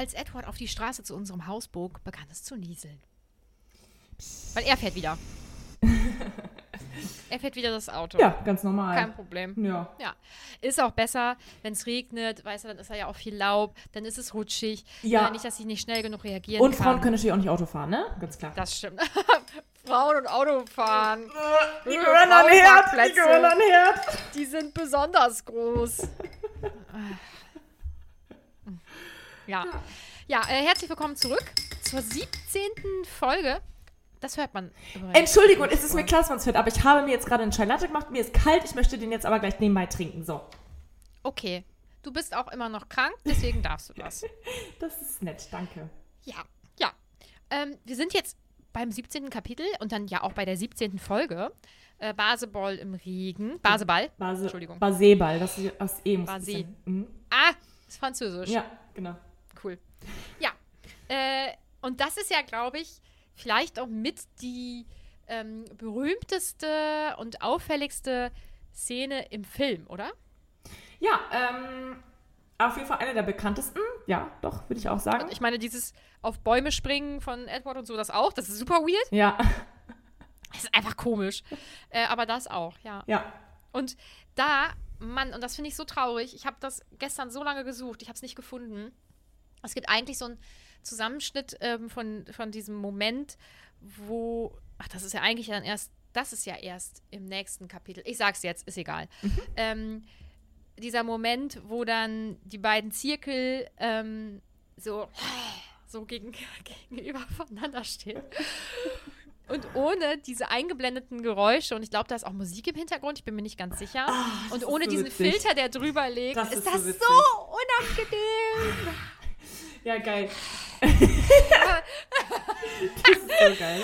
Als Edward auf die Straße zu unserem Haus bog, begann es zu nieseln. Weil er fährt wieder. er fährt wieder das Auto. Ja, ganz normal. Kein Problem. Ja. Ja. Ist auch besser, wenn es regnet, weißt du, dann ist da ja auch viel Laub, dann ist es rutschig. Ja. Äh, nicht, dass ich nicht schnell genug reagieren Und kann. Frauen können natürlich auch nicht Auto fahren, ne? Ganz klar. Das stimmt. Frauen und Autofahren. die Liebe gehören an Herd, die gehören an Herd. Die sind besonders groß. ja. Ja, äh, herzlich willkommen zurück zur 17. Folge. Das hört man. Entschuldigung, es ist mir klar, dass man es hört, aber ich habe mir jetzt gerade einen Chai Latte gemacht, mir ist kalt, ich möchte den jetzt aber gleich nebenbei trinken. So, Okay. Du bist auch immer noch krank, deswegen darfst du das. das ist nett, danke. Ja, ja. Ähm, wir sind jetzt beim 17. Kapitel und dann ja auch bei der 17. Folge. Äh, Baseball im Regen. Baseball. Base, Entschuldigung. Baseball, das ist das E muss Base. Mhm. Ah, ist Französisch. Ja, genau. Ja. Äh, und das ist ja, glaube ich, vielleicht auch mit die ähm, berühmteste und auffälligste Szene im Film, oder? Ja, ähm, auf jeden Fall eine der bekanntesten. Ja, doch, würde ich auch sagen. Ich meine, dieses auf Bäume springen von Edward und so, das auch. Das ist super weird. ja, Das ist einfach komisch. Äh, aber das auch, ja. ja. Und da, Mann, und das finde ich so traurig. Ich habe das gestern so lange gesucht, ich habe es nicht gefunden. Es gibt eigentlich so einen Zusammenschnitt ähm, von, von diesem Moment, wo, ach, das ist ja eigentlich dann erst, das ist ja erst im nächsten Kapitel. Ich sag's jetzt, ist egal. Ähm, dieser Moment, wo dann die beiden Zirkel ähm, so, so gegen, gegenüber voneinander stehen. Und ohne diese eingeblendeten Geräusche, und ich glaube, da ist auch Musik im Hintergrund, ich bin mir nicht ganz sicher. und ohne so diesen witzig. Filter, der drüber liegt, Das ist, ist so das witzig. so unangenehm. Ja, geil. das ist so geil.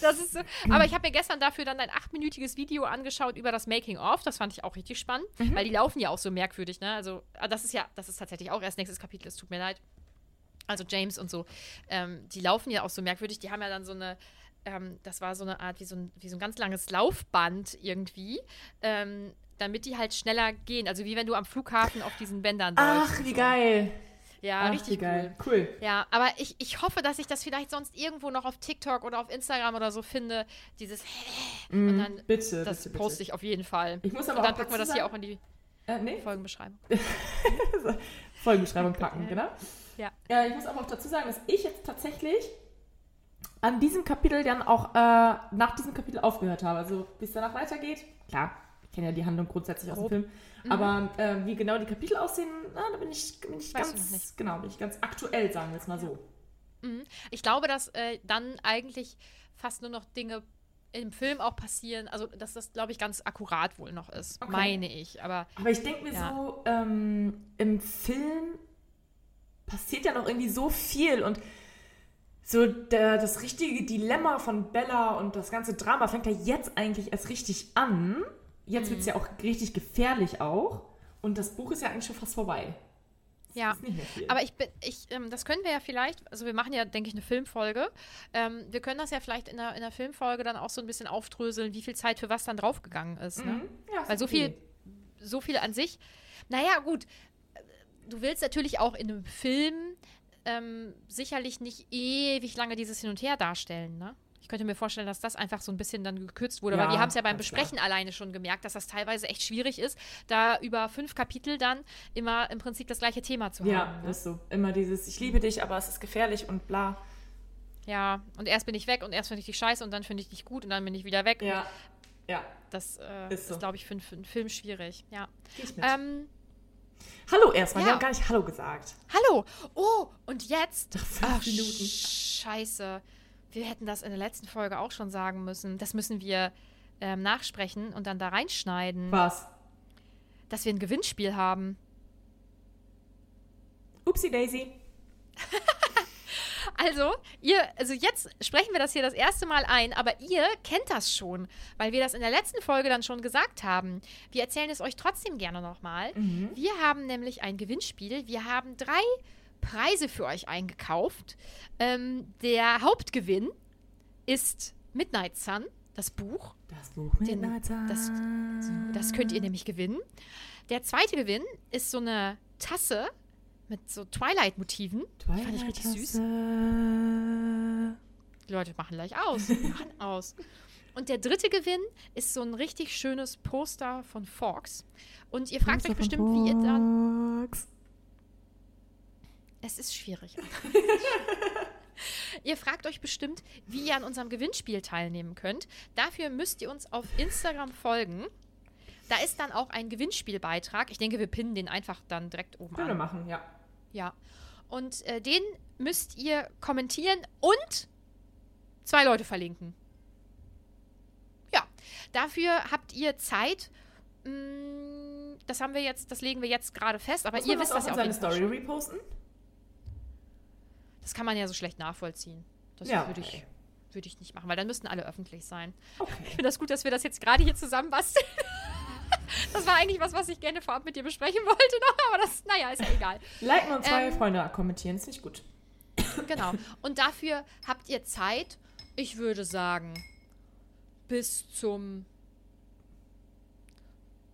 Das ist so. Aber ich habe mir gestern dafür dann ein achtminütiges Video angeschaut über das Making of. Das fand ich auch richtig spannend, Mhm. weil die laufen ja auch so merkwürdig, ne? Also, ah, das ist ja, das ist tatsächlich auch erst nächstes Kapitel, es tut mir leid. Also James und so, ähm, die laufen ja auch so merkwürdig. Die haben ja dann so eine, ähm, das war so eine Art wie so ein, wie so ein ganz langes Laufband irgendwie, ähm, damit die halt schneller gehen. Also wie wenn du am Flughafen auf diesen Bändern läufst. Ach, und wie so. geil. Ja, Ach, richtig geil. cool. Cool. Ja, aber ich, ich hoffe, dass ich das vielleicht sonst irgendwo noch auf TikTok oder auf Instagram oder so finde. Dieses und dann Mm, bitte, das bitte, poste bitte. ich auf jeden Fall. Ich muss aber und dann packen wir das hier auch in die Äh, nee, Folgenbeschreibung. Folgenbeschreibung packen, genau. Ja. Ja, ich muss aber auch dazu sagen, dass ich jetzt tatsächlich an diesem Kapitel dann auch äh, nach diesem Kapitel aufgehört habe. Also, wie es danach weitergeht, klar, ich kenne ja die Handlung grundsätzlich aus dem Grob. Film. Aber äh, wie genau die Kapitel aussehen, na, da bin ich, bin ich ganz, nicht. genau, bin ich ganz aktuell, sagen wir es mal so. Ich glaube, dass äh, dann eigentlich fast nur noch Dinge im Film auch passieren. Also, dass das, glaube ich, ganz akkurat wohl noch ist, Okay. meine ich. Aber Aber ich denke mir Ja. so, ähm, im Film passiert ja noch irgendwie so viel und so der, das richtige Dilemma von Bella und das ganze Drama fängt ja jetzt eigentlich erst richtig an. Jetzt Mhm. wird es ja auch richtig gefährlich auch. Und das Buch ist ja eigentlich schon fast vorbei. ja. Aber ich bin, ich, ähm, das können wir ja vielleicht, also wir machen ja, denke ich, eine Filmfolge. Ähm, wir können das ja vielleicht in der, in der Filmfolge dann auch so ein bisschen aufdröseln, wie viel Zeit für was dann draufgegangen ist. Ne? Mhm. Ja, Weil so viel, so viel an sich. Naja, gut. Du willst natürlich auch in einem Film ähm, sicherlich nicht ewig lange dieses Hin und Her darstellen, ne? Ich könnte mir vorstellen, dass das einfach so ein bisschen dann gekürzt wurde. Ja, weil wir haben es ja beim ganz klar. Besprechen alleine schon gemerkt, dass das teilweise echt schwierig ist, da über fünf Kapitel dann immer im Prinzip das gleiche Thema zu Ja, haben. Ne? ist so. Immer dieses, ich liebe dich, aber es ist gefährlich und bla. Ja, und erst bin ich weg und erst finde ich dich scheiße und dann finde ich dich gut und dann bin ich wieder weg. Ja, ja. Das äh, Ist ist, so. glaube ich, für, einen Film schwierig. Ja. Geh ich mit. Ähm, Hallo erstmal, wir ja. haben gar nicht Hallo gesagt. hallo! Oh, und jetzt. fünf Ach, Minuten. Scheiße. Wir hätten das in der letzten Folge auch schon sagen müssen. Das müssen wir ähm, nachsprechen und dann da reinschneiden, Was? dass wir ein Gewinnspiel haben. Upsi Daisy. Also, ihr, also jetzt sprechen wir das hier das erste Mal ein, aber ihr kennt das schon, weil wir das in der letzten Folge dann schon gesagt haben. Wir erzählen es euch trotzdem gerne nochmal. Wir haben nämlich ein Gewinnspiel. Wir haben drei Preise für euch eingekauft. Ähm, der Hauptgewinn ist Midnight Sun, das Buch. Das Buch Den- das, das könnt ihr nämlich gewinnen. Der zweite Gewinn ist so eine Tasse mit so Twilight-Motiven. Fand ich richtig süß. Die Leute machen gleich aus. machen aus. Und der dritte Gewinn ist so ein richtig schönes Poster von Fox. Und ihr fragt euch bestimmt, wie ihr dann. Es ist schwierig. ihr fragt euch bestimmt, wie ihr an unserem Gewinnspiel teilnehmen könnt. Dafür müsst ihr uns auf Instagram folgen. Da ist dann auch ein Gewinnspielbeitrag. Ich denke, wir pinnen den einfach dann direkt oben Können wir an. machen, ja. Ja. Und äh, den müsst ihr kommentieren und zwei Leute verlinken. Ja. Dafür habt ihr Zeit. Mm, Das haben wir jetzt, das legen wir jetzt gerade fest, aber Muss ihr wisst das das auch ja auf seine Story reposten? Das kann man ja so schlecht nachvollziehen. Das Ja, würde ich, würde ich nicht machen, weil dann müssten alle öffentlich sein. Ich Okay. finde das gut, dass wir das jetzt gerade hier zusammenbasteln. Das war eigentlich was, was ich gerne vorab mit dir besprechen wollte noch, aber das, naja, ist ja egal. Liken und zwei Ähm, Freunde kommentieren, ist nicht gut. Genau. Und dafür habt ihr Zeit, ich würde sagen, bis zum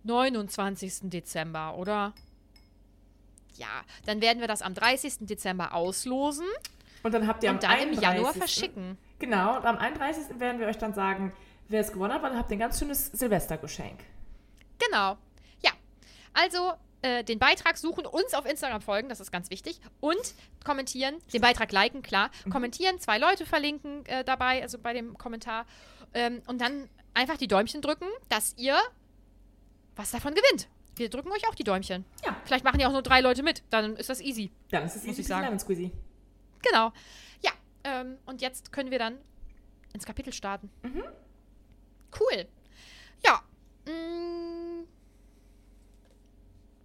29. Dezember, oder? Ja, dann werden wir das am 30. Dezember auslosen Und dann habt ihr und am dann im Januar 31.. verschicken. Genau, und am 31. werden wir euch dann sagen, wer es gewonnen hat, weil dann habt ihr ein ganz schönes Silvestergeschenk. Genau. Ja. Also äh, den Beitrag suchen, uns auf Instagram folgen, das ist ganz wichtig. Und kommentieren, den Beitrag liken, klar. Kommentieren, zwei Leute verlinken äh, dabei, also bei dem Kommentar. Ähm, und dann einfach die Däumchen drücken, dass ihr was davon gewinnt. Wir drücken euch auch die Däumchen. Ja. Vielleicht machen ja auch nur drei Leute mit. Dann ist das easy. Dann ist es Muss easy ich sagen. squeezy. Genau. Ja. Ähm, und jetzt können wir dann ins Kapitel starten. Cool. Ja. Mm.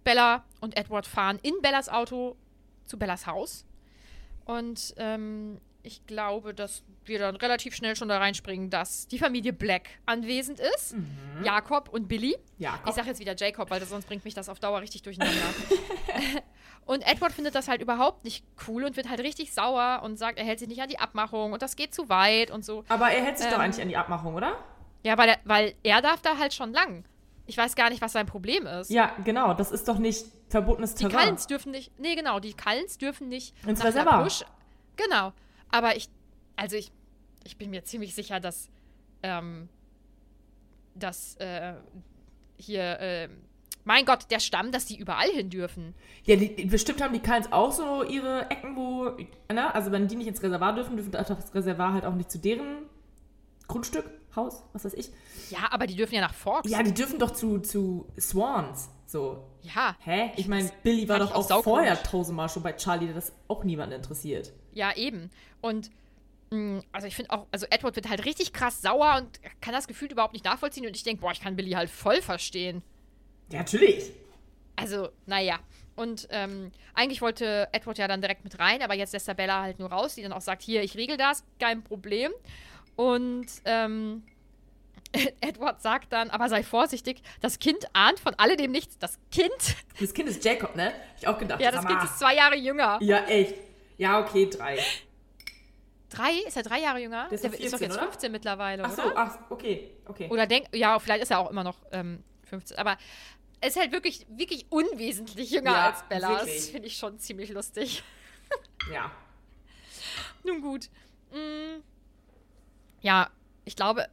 Bella und Edward fahren in Bellas Auto zu Bellas Haus. Und ähm, ich glaube, dass wir dann relativ schnell schon da reinspringen, dass die Familie Black anwesend ist. Jakob und Billy. Jakob. Ich sage jetzt wieder Jacob, weil das, sonst bringt mich das auf Dauer richtig durcheinander. und Edward findet das halt überhaupt nicht cool und wird halt richtig sauer und sagt, er hält sich nicht an die Abmachung und das geht zu weit und so. Aber er hält sich doch Ähm, eigentlich an die Abmachung, oder? Ja, weil er, weil er darf da halt schon lang. Ich weiß gar nicht, was sein Problem ist. Ja, genau. Das ist doch nicht verbotenes die Terrain. Kallens dürfen nicht, nee genau, die Kallens dürfen nicht Ins nach Reservat. Genau. Aber ich, also ich, ich bin mir ziemlich sicher, dass, ähm, dass, äh, hier, äh, mein Gott, der Stamm, dass die überall hin dürfen. Ja, die, die- bestimmt haben die Kallens auch so ihre Ecken, wo, ne? Also wenn die nicht ins Reservat dürfen, dürfen das Reservat halt auch nicht zu deren Grundstück, Haus, was weiß ich. Ja, aber die dürfen ja nach Forks. Ja, die dürfen doch zu, zu Swans. So. Ja. Hä? Ich meine, Billy war doch auch auch vorher tausendmal schon bei Charlie, der das auch niemanden interessiert. Ja, eben. Und Mm, Also ich finde auch, also Edward wird halt richtig krass sauer und kann das Gefühl überhaupt nicht nachvollziehen und ich denke, boah, ich kann Billy halt voll verstehen. Ja, natürlich. Also, naja. Und ähm, eigentlich wollte Edward ja dann direkt mit rein, aber jetzt lässt er Bella halt nur raus, die dann auch sagt, hier, ich regel das, kein Problem. Und ähm, Edward sagt dann, aber sei vorsichtig, das Kind ahnt von alledem nichts. Das Kind, Das Kind ist Jacob, ne? Ich auch gedacht. ja, das Kind ist zwei Jahre jünger. Ja, echt. Ja, okay, drei. Drei? Ist er drei Jahre jünger? Der ist Der doch ist doch 14, jetzt oder? 15 mittlerweile, Ach so, oder? ach, okay, okay. Oder denk, ja, vielleicht ist er auch immer noch ähm, 15. Aber er ist halt wirklich, wirklich unwesentlich jünger Ja, als Bella. Das finde ich schon ziemlich lustig. Ja. Nun gut. Mm. Ja, ich glaube,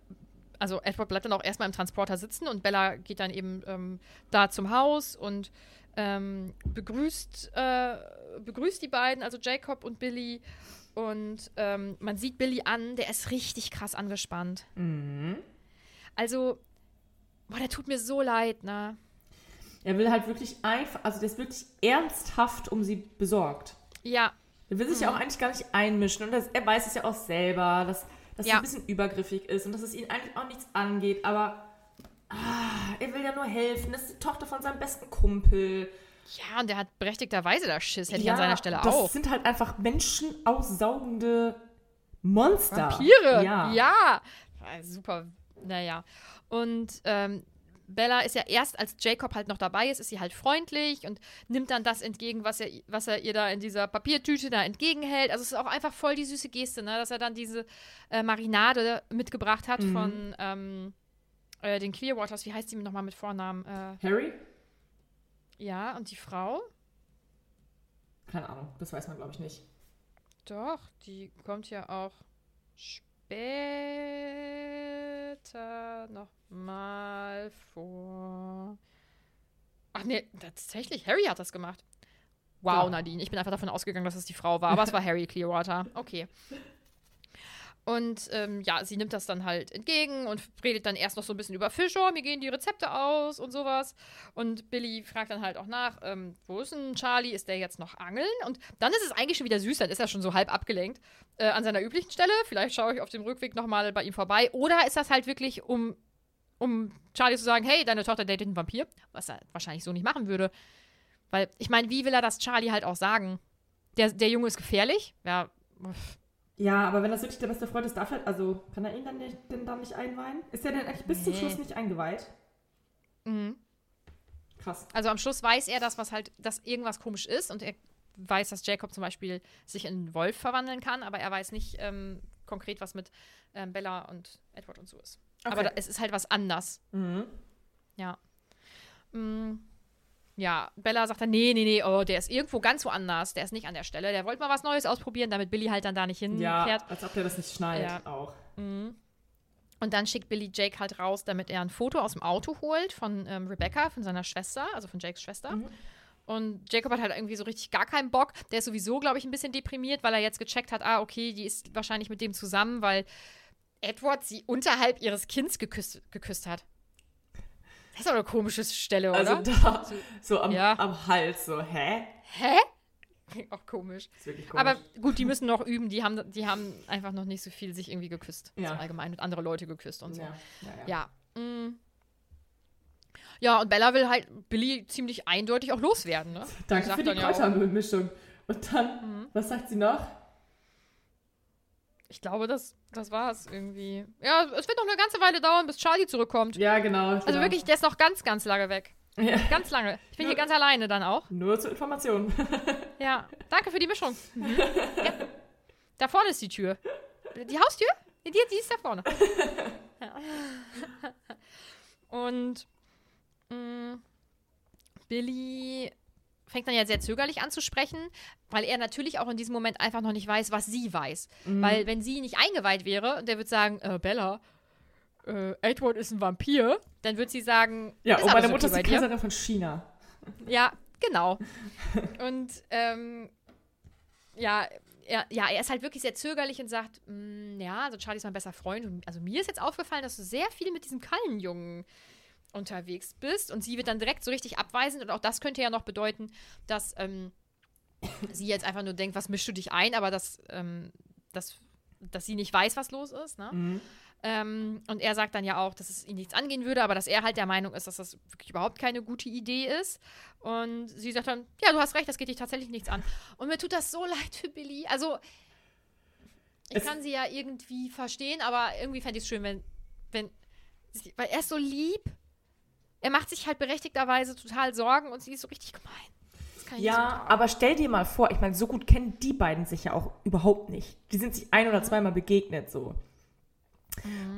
also Edward bleibt dann auch erstmal im Transporter sitzen und Bella geht dann eben ähm, da zum Haus und ähm, begrüßt, äh, begrüßt die beiden, also Jacob und Billy. Und ähm, man sieht Billy an, der ist richtig krass angespannt. Also, boah, der tut mir so leid, ne? Er will halt wirklich einfach, also der ist wirklich ernsthaft um sie besorgt. Ja, Er will sich Mhm. ja auch eigentlich gar nicht einmischen und das, er weiß es ja auch selber, dass, dass Ja. sie ein bisschen übergriffig ist und dass es ihn eigentlich auch nichts angeht, aber ah, er will ja nur helfen. Das ist die Tochter von seinem besten Kumpel. ja, und der hat berechtigterweise da Schiss, hätte ich ja, an seiner Stelle das auch. sind halt einfach menschenaussaugende Monster. Vampire. Ja. Ja. Super. Naja. Und ähm, Bella ist ja erst, als Jacob halt noch dabei ist, ist sie halt freundlich und nimmt dann das entgegen, was er, was er ihr da in dieser Papiertüte da entgegenhält. Also es ist auch einfach voll die süße Geste, ne? dass er dann diese äh, Marinade mitgebracht hat Mhm. von ähm, äh, den Clearwaters. Wie heißt die nochmal mit Vornamen? Äh, Harry? ja, und die Frau? Keine Ahnung, das weiß man, glaube ich, nicht. Doch, die kommt ja auch später nochmal vor. Ach nee, tatsächlich, Harry hat das gemacht. Wow, Ja. Nadine, ich bin einfach davon ausgegangen, dass es die Frau war, aber es war Harry Clearwater. Okay. Und ähm, ja, sie nimmt das dann halt entgegen und redet dann erst noch so ein bisschen über Fisch, oh, mir gehen die Rezepte aus und sowas. Und Billy fragt dann halt auch nach, ähm, wo ist denn Charlie? Ist der jetzt noch angeln? Und dann ist es eigentlich schon wieder süß, dann ist er schon so halb abgelenkt äh, an seiner üblichen Stelle. Vielleicht schaue ich auf dem Rückweg nochmal bei ihm vorbei. Oder ist das halt wirklich, um, um Charlie zu sagen, hey, deine Tochter datet einen Vampir? Was er wahrscheinlich so nicht machen würde. Weil, ich meine, wie will er das Charlie halt auch sagen? Der, der Junge ist gefährlich? Ja, uff. Ja, aber wenn das wirklich der beste Freund ist, darf er, also kann er ihn dann nicht, denn dann nicht einweihen? Ist er denn eigentlich bis zum Nee. Schluss nicht eingeweiht? Mhm. Krass. Also am Schluss weiß er, dass was halt, dass irgendwas komisch ist und er weiß, dass Jacob zum Beispiel sich in einen Wolf verwandeln kann, aber er weiß nicht ähm, konkret, was mit ähm, Bella und Edward und so ist. Aber Okay. da, es ist halt was anders. Mhm. Ja. Mm, ja, Bella sagt dann, nee, nee, nee, oh, der ist irgendwo ganz woanders. Der ist nicht an der Stelle. Der wollte mal was Neues ausprobieren, damit Billy halt dann da nicht Ja, hinfährt. als ob der das nicht schneidet Ja. auch. Und dann schickt Billy Jake halt raus, damit er ein Foto aus dem Auto holt von ähm, Rebecca, von seiner Schwester, also von Jakes Schwester. Und Jacob hat halt irgendwie so richtig gar keinen Bock. Der ist sowieso, glaube ich, ein bisschen deprimiert, weil er jetzt gecheckt hat, ah, okay, die ist wahrscheinlich mit dem zusammen, weil Edward sie unterhalb ihres Kinds geküsst, geküsst hat. Das ist doch eine komische Stelle, oder? Also da, so am, Ja. am Hals, so, hä? Hä? Auch komisch. Komisch. Aber gut, die müssen noch üben. Die haben, die haben einfach noch nicht so viel sich irgendwie geküsst. Ja. So allgemein mit andere Leute geküsst und so. ja, ja, ja. Mm. Ja, und Bella will halt Billy ziemlich eindeutig auch loswerden, ne? Danke für die dann ja Kräutermischung. Und dann, was sagt sie noch? Ich glaube, das, das war's irgendwie. Ja, es wird noch eine ganze Weile dauern, bis Charlie zurückkommt. Ja, genau. Also genau. wirklich, der ist noch ganz, ganz lange weg. Ja. Ganz lange. Ich bin hier ganz alleine dann auch. Nur zur Information. Ja. Danke für die Mischung. Mhm. Ja. Da vorne ist die Tür. Die Haustür? Die, die ist da vorne. Ja. Und mh, Billy fängt dann ja sehr zögerlich an zu sprechen, weil er natürlich auch in diesem Moment einfach noch nicht weiß, was sie weiß. Mhm. Weil wenn sie nicht eingeweiht wäre und der würde sagen, äh, Bella, äh, Edward ist ein Vampir, dann würde sie sagen, Ja, und alles meine Mutter okay ist die. Kaiserin von China. Ja, genau. Und ähm, ja, er, ja, er ist halt wirklich sehr zögerlich und sagt, "Mm, ja, also Charlie ist mein bester Freund. Und, also mir ist jetzt aufgefallen, dass du sehr viel mit diesem Kallenjungen unterwegs bist. Und sie wird dann direkt so richtig abweisend. Und auch das könnte ja noch bedeuten, dass ähm, sie jetzt einfach nur denkt, was mischst du dich ein? Aber das, ähm, das dass sie nicht weiß, was los ist. Ne? Ähm, und er sagt dann ja auch, dass es ihn nichts angehen würde, aber dass er halt der Meinung ist, dass das wirklich überhaupt keine gute Idee ist. Und sie sagt dann, ja, du hast recht, das geht dich tatsächlich nichts an. Und mir tut das so leid für Billy. Also, ich Es- kann sie ja irgendwie verstehen, aber irgendwie fände ich es schön, wenn, wenn, sie, weil er ist so lieb. Er macht sich halt berechtigterweise total Sorgen und sie ist so richtig gemein. Ja, aber stell dir mal vor, ich meine, so gut kennen die beiden sich ja auch überhaupt nicht. Die sind sich ein oder zweimal begegnet so.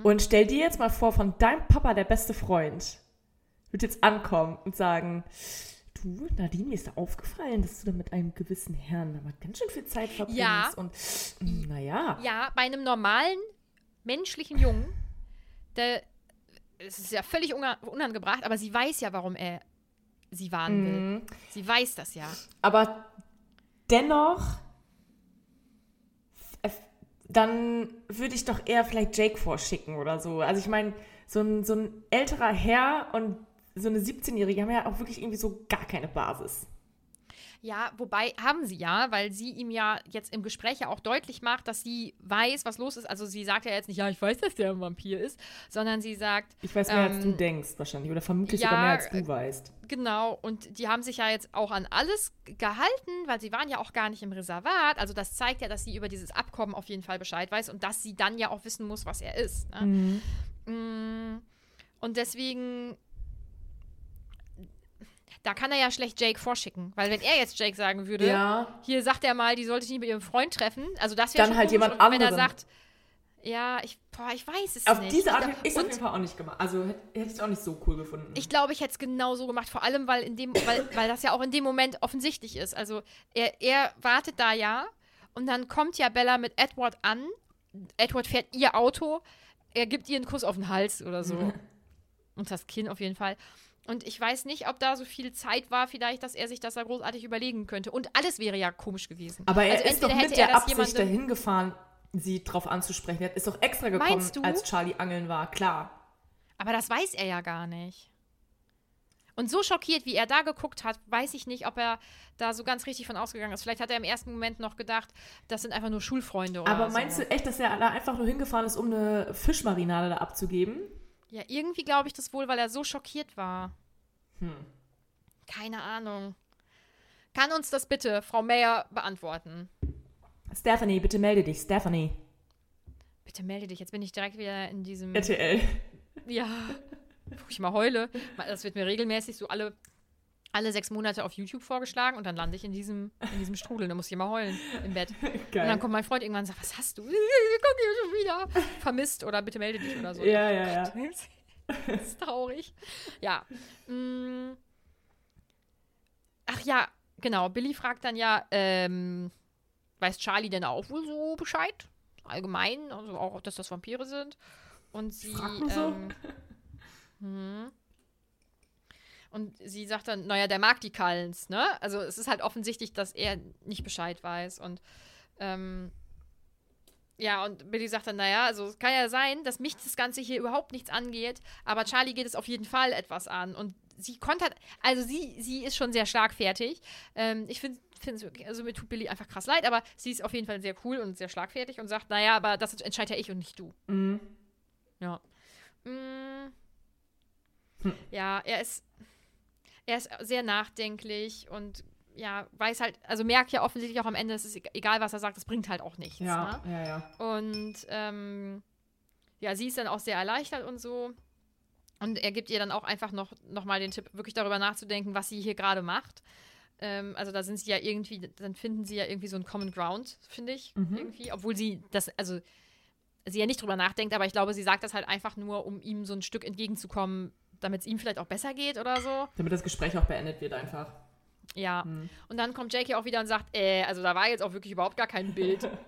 Und stell dir jetzt mal vor, von deinem Papa, der beste Freund, wird jetzt ankommen und sagen, du, Nadine, mir ist da aufgefallen, dass du da mit einem gewissen Herrn aber ganz schön viel Zeit verbringst. Ja. Und naja, Ja, bei einem normalen menschlichen Jungen, der, es ist ja völlig unangebracht, aber sie weiß ja, warum er sie warnen will. Sie weiß das ja. aber dennoch, dann würde ich doch eher vielleicht Jake vorschicken oder so. Also ich meine, so ein, so ein älterer Herr und so eine 17-Jährige haben ja auch wirklich irgendwie so gar keine Basis. Ja, wobei haben sie ja, weil sie ihm ja jetzt im Gespräch ja auch deutlich macht, dass sie weiß, was los ist. Also sie sagt ja jetzt nicht, ja, ich weiß, dass der ein Vampir ist, sondern sie sagt, Ich weiß mehr, als du Ähm, denkst wahrscheinlich. Oder vermutlich ja, sogar mehr, als du äh, weißt. Genau, und die haben sich ja jetzt auch an alles gehalten, weil sie waren ja auch gar nicht im Reservat. Also das zeigt ja, dass sie über dieses Abkommen auf jeden Fall Bescheid weiß und dass sie dann ja auch wissen muss, was er ist. Ne? Mm, Und deswegen, da kann er ja schlecht Jake vorschicken, weil wenn er jetzt Jake sagen würde, Ja. hier sagt er mal, die sollte sich nicht mit ihrem Freund treffen, also das wäre Dann schon halt jemand und Wenn er sagt, ja, ich, boah, ich weiß es Auf nicht. diese Art Ich hätte ich es auf jeden Fall auch nicht gemacht. Also hätte hätte ich es auch nicht so cool gefunden. ich glaube, ich hätte es genau so gemacht, vor allem, weil, in dem, weil, weil das ja auch in dem Moment offensichtlich ist. Also er, er wartet da ja und dann kommt ja Bella mit Edward an. Edward fährt ihr Auto, er gibt ihr einen Kuss auf den Hals oder so. und das Kinn auf jeden Fall. Und ich weiß nicht, ob da so viel Zeit war, vielleicht, dass er sich das da großartig überlegen könnte. Und alles wäre ja komisch gewesen. Aber er Also ist doch mit hätte der er Absicht dahin gefahren, sie drauf anzusprechen. Er ist doch extra gekommen, als Charlie angeln war. Klar. Aber das weiß er ja gar nicht. Und so schockiert, wie er da geguckt hat, weiß ich nicht, ob er da so ganz richtig von ausgegangen ist. Vielleicht hat er im ersten Moment noch gedacht, das sind einfach nur Schulfreunde oder Aber so. meinst du echt, dass er da einfach nur hingefahren ist, um eine Fischmarinade da abzugeben? Ja, irgendwie glaube ich das wohl, weil er so schockiert war. Keine Ahnung. Kann uns das bitte Frau Mayer beantworten? Stephanie, bitte melde dich. Stephanie. Bitte melde dich. Jetzt bin ich direkt wieder in diesem. RTL. Ja. Wo ich mal heule. Das wird mir regelmäßig so alle, alle sechs Monate auf YouTube vorgeschlagen und dann lande ich in diesem, in diesem Strudel. Da muss ich immer heulen im Bett. Und dann kommt mein Freund irgendwann und sagt, was hast du? Guck hier schon wieder. Vermisst oder bitte melde dich oder so. Ja, ja, ja. Das ist traurig. Ja. Mm. Ach ja, genau. Billy fragt dann ja, ähm, weiß Charlie denn auch wohl so Bescheid? Allgemein, also auch, dass das Vampire sind. Und sie. Fragt man so? Ähm, hm. Und sie sagt dann, naja, der mag die Cullens, ne? Also es ist halt offensichtlich, dass er nicht Bescheid weiß. Und ähm, ja, und Billy sagt dann, naja, also es kann ja sein, dass mich das Ganze hier überhaupt nichts angeht, aber Charlie geht es auf jeden Fall etwas an. Und sie kontert, also sie, sie ist schon sehr schlagfertig. Ähm, ich finde es also mir tut Billy einfach krass leid, aber sie ist auf jeden Fall sehr cool und sehr schlagfertig und sagt, naja, aber das entscheide ja ich und nicht du. Mhm. Ja. Mm. Ja, er ist, er ist sehr nachdenklich und ja, weiß halt, also merkt ja offensichtlich auch am Ende, es ist e- egal, was er sagt, es bringt halt auch nichts. Ja, Ne? ja, ja. Und ähm, ja, sie ist dann auch sehr erleichtert und so. Und er gibt ihr dann auch einfach noch, noch mal den Tipp, wirklich darüber nachzudenken, was sie hier gerade macht. Ähm, also da sind sie ja irgendwie, dann finden sie ja irgendwie so einen Common Ground, finde ich, irgendwie. Obwohl sie das, also sie ja nicht drüber nachdenkt, aber ich glaube, sie sagt das halt einfach nur, um ihm so ein Stück entgegenzukommen, damit es ihm vielleicht auch besser geht oder so. Damit das Gespräch auch beendet wird einfach. Ja. Und dann kommt Jackie auch wieder und sagt, äh, also da war jetzt auch wirklich überhaupt gar kein Bild.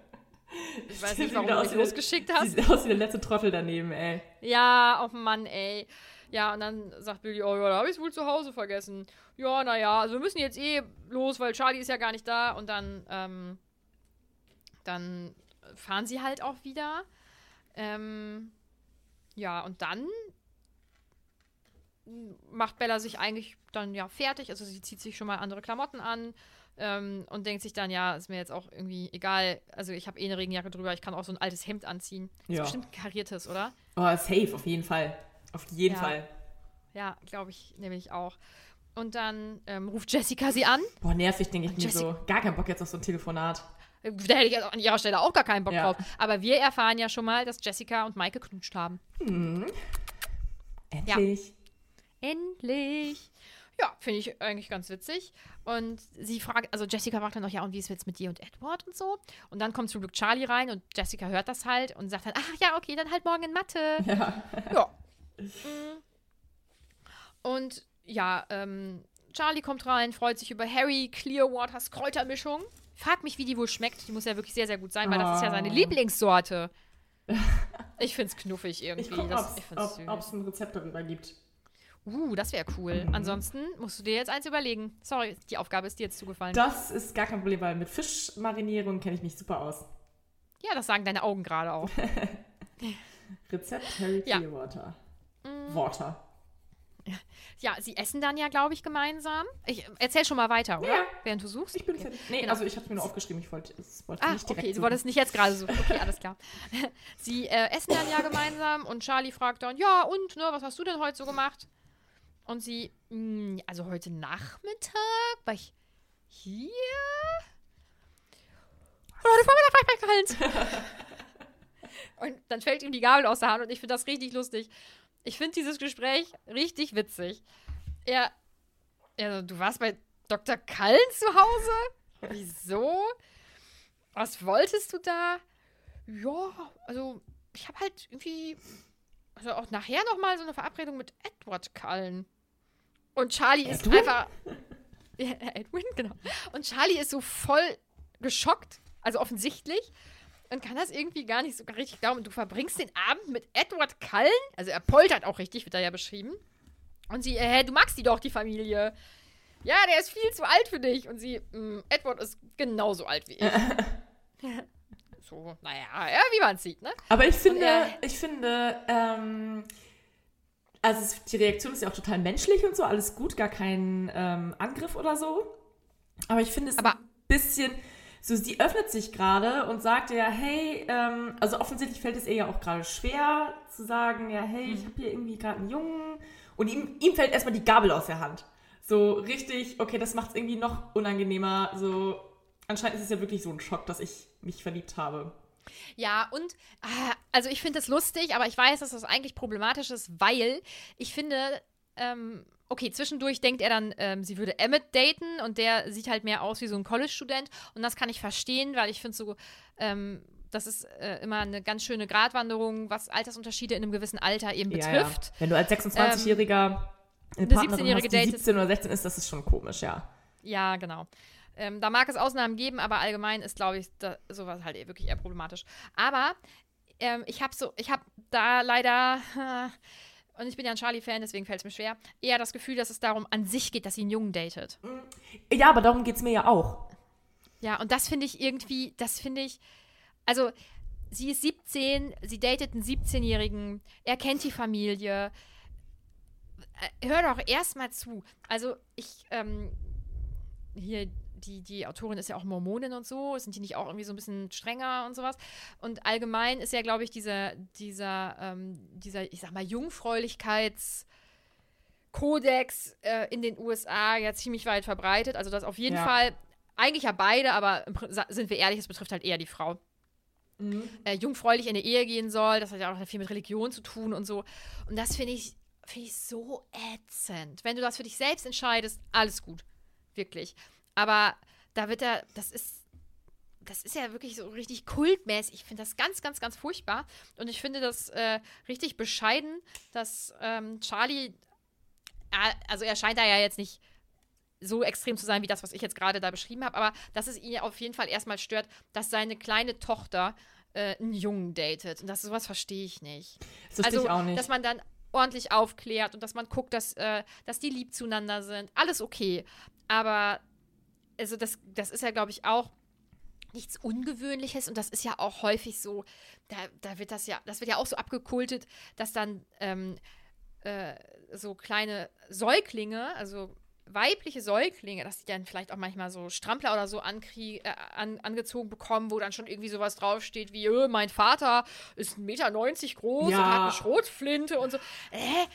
Ich weiß nicht, warum du mich losgeschickt hast. Sieht aus wie der letzte Trottel daneben, ey. Ja, oh Mann, ey. Ja, und dann sagt Billy, oh ja, da habe ich es wohl zu Hause vergessen. Ja, naja, also wir müssen jetzt eh los, weil Charlie ist ja gar nicht da. Und dann, ähm, dann fahren sie halt auch wieder. Ähm, ja, und dann macht Bella sich eigentlich dann ja fertig. Also sie zieht sich schon mal andere Klamotten an, ähm, und denkt sich dann, ja, ist mir jetzt auch irgendwie egal. Also ich habe eh eine Regenjacke drüber, ich kann auch so ein altes Hemd anziehen. Ja. ist bestimmt ein kariertes, oder? Oh, safe, auf jeden Fall. Auf jeden Ja. Fall. Ja, glaube ich nämlich auch. Und dann ähm, ruft Jessica sie an. Boah, nervig, denke ich mir so. Gar keinen Bock jetzt auf so ein Telefonat. Da hätte ich an ihrer Stelle auch gar keinen Bock Ja. drauf. Aber wir erfahren ja schon mal, dass Jessica und Mike geknutscht haben. Endlich. Endlich. Ja, finde ich eigentlich ganz witzig. Und sie fragt, also Jessica fragt dann noch, ja, und wie ist es jetzt mit dir und Edward und so? Und dann kommt zum Glück Charlie rein und Jessica hört das halt und sagt dann, ach ja, okay, dann halt morgen in Mathe. Ja. ja. Mm. Und ja, ähm, Charlie kommt rein, freut sich über Harry Clearwaters Kräutermischung. Frag mich, wie die wohl schmeckt. Die muss ja wirklich sehr, sehr gut sein, weil das ist ja seine Oh. Lieblingssorte. Ich find's knuffig irgendwie. Ich gucke, das, ich find's ob es ein Rezept darüber gibt. Uh, das wäre cool. Mhm. Ansonsten musst du dir jetzt eins überlegen. Sorry, die Aufgabe ist dir jetzt zugefallen. Das ist gar kein Problem, weil mit Fischmarinierung kenne ich mich super aus. ja, das sagen deine Augen gerade auch. Rezept Harry Ja. Clearwater. Mm. Water. Ja, sie essen dann ja, glaube ich, gemeinsam. Ich erzähl schon mal weiter, oder? Ja. Während du suchst. Ich bin fertig. Nee, Genau. also ich habe es mir nur aufgeschrieben. Ich wollte es wollte Ah, nicht direkt okay, du suchen. wolltest nicht jetzt gerade suchen. Okay, alles klar. Sie äh, essen dann ja gemeinsam und Charlie fragt dann, ja, und, ne, was hast du denn heute so gemacht? Und sie, "Mm, also heute Nachmittag war ich hier. Und heute Vormittag war ich bei Karl-Heinz. Und dann fällt ihm die Gabel aus der Hand und ich finde das richtig lustig. Ich finde dieses Gespräch richtig witzig. Er, er so, du warst bei Dr. Kallen zu Hause? Wieso? Was wolltest du da? Ja, also ich habe halt irgendwie, also auch nachher noch mal so eine Verabredung mit Edward Cullen. Und Charlie ist Edwin? einfach, ja, Edwin, genau. Und Charlie ist so voll geschockt, also offensichtlich, und kann das irgendwie gar nicht so richtig glauben. Und du verbringst den Abend mit Edward Cullen, also er poltert auch richtig, wird da ja beschrieben. Und sie, äh, hä, du magst die doch, die Familie. Ja, der ist viel zu alt für dich. Und sie, "Mm, Edward ist genauso alt wie ich. so, naja, ja, wie man sieht, ne? Aber ich finde, er- ich finde, ähm, also es, die Reaktion ist ja auch total menschlich und so, alles gut, gar kein ähm, Angriff oder so. Aber ich finde es Aber- ein bisschen, so sie öffnet sich gerade und sagt ja, hey, ähm, also offensichtlich fällt es ihr ja auch gerade schwer zu sagen, ja, hey, Mhm. ich habe hier irgendwie gerade einen Jungen und ihm, ihm fällt erstmal die Gabel aus der Hand. So richtig, okay, das macht es irgendwie noch unangenehmer. So, anscheinend ist es ja wirklich so ein Schock, dass ich mich verliebt habe. Ja, und ah, also ich finde das lustig, aber ich weiß, dass das eigentlich problematisch ist, weil ich finde, ähm, okay, zwischendurch denkt er dann, ähm, sie würde Emmett daten und der sieht halt mehr aus wie so ein College-Student und das kann ich verstehen, weil ich finde so, ähm, das ist äh, immer eine ganz schöne Gratwanderung, was Altersunterschiede in einem gewissen Alter eben betrifft. Wenn du als 26-Jähriger eine eine Partnerin 17-Jährige hast, die datest. 17 oder 16 ist, das ist schon komisch, ja. Ja, genau. Ähm, da mag es Ausnahmen geben, aber allgemein ist, glaube ich, da, sowas halt eh wirklich eher problematisch. Aber ähm, ich habe so, ich habe da leider, und ich bin ja ein Charlie-Fan, deswegen fällt es mir schwer, eher das Gefühl, dass es darum an sich geht, dass sie einen Jungen datet. Ja, aber darum geht es mir ja auch. Ja, und das finde ich irgendwie, das finde ich, also sie ist 17, sie datet einen 17-Jährigen, er kennt die Familie. Äh, Hör doch erstmal zu. Also ich, ähm, hier, die, die Autorin ist ja auch Mormonin und so, sind die nicht auch irgendwie so ein bisschen strenger und sowas? Und allgemein ist ja, glaube ich, dieser, dieser, ähm, dieser, ich sag mal, Jungfräulichkeits- Kodex äh, in den USA ja ziemlich weit verbreitet. Also das auf jeden Ja. Fall, eigentlich ja beide, aber sind wir ehrlich, es betrifft halt eher die Frau. Mhm. Äh, jungfräulich in eine Ehe gehen soll, das hat ja auch viel mit Religion zu tun und so. Und das finde ich, finde ich so ätzend. Wenn du das für dich selbst entscheidest, alles gut. Wirklich. Aber da wird er, das ist, das ist ja wirklich so richtig kultmäßig. Ich finde das ganz, ganz, ganz furchtbar. Und ich finde das äh, richtig bescheiden, dass ähm, Charlie, er- also er scheint da ja jetzt nicht so extrem zu sein wie das, was ich jetzt gerade da beschrieben habe, aber dass es ihn auf jeden Fall erstmal stört, dass seine kleine Tochter äh, einen Jungen datet. Und das sowas verstehe ich nicht. Das also, ich auch nicht. dass man dann ordentlich aufklärt und dass man guckt, dass, äh, dass die lieb zueinander sind. Alles okay. Aber also das, das ist ja, glaube ich, auch nichts Ungewöhnliches und das ist ja auch häufig so, da, da wird das ja, das wird ja auch so abgekultet, dass dann ähm, äh, so kleine Säuglinge, also weibliche Säuglinge, dass die dann vielleicht auch manchmal so Strampler oder so äh, an, angezogen bekommen, wo dann schon irgendwie sowas draufsteht wie, äh, mein Vater ist 1,90 Meter groß Ja. und hat eine Schrotflinte und so. Äh,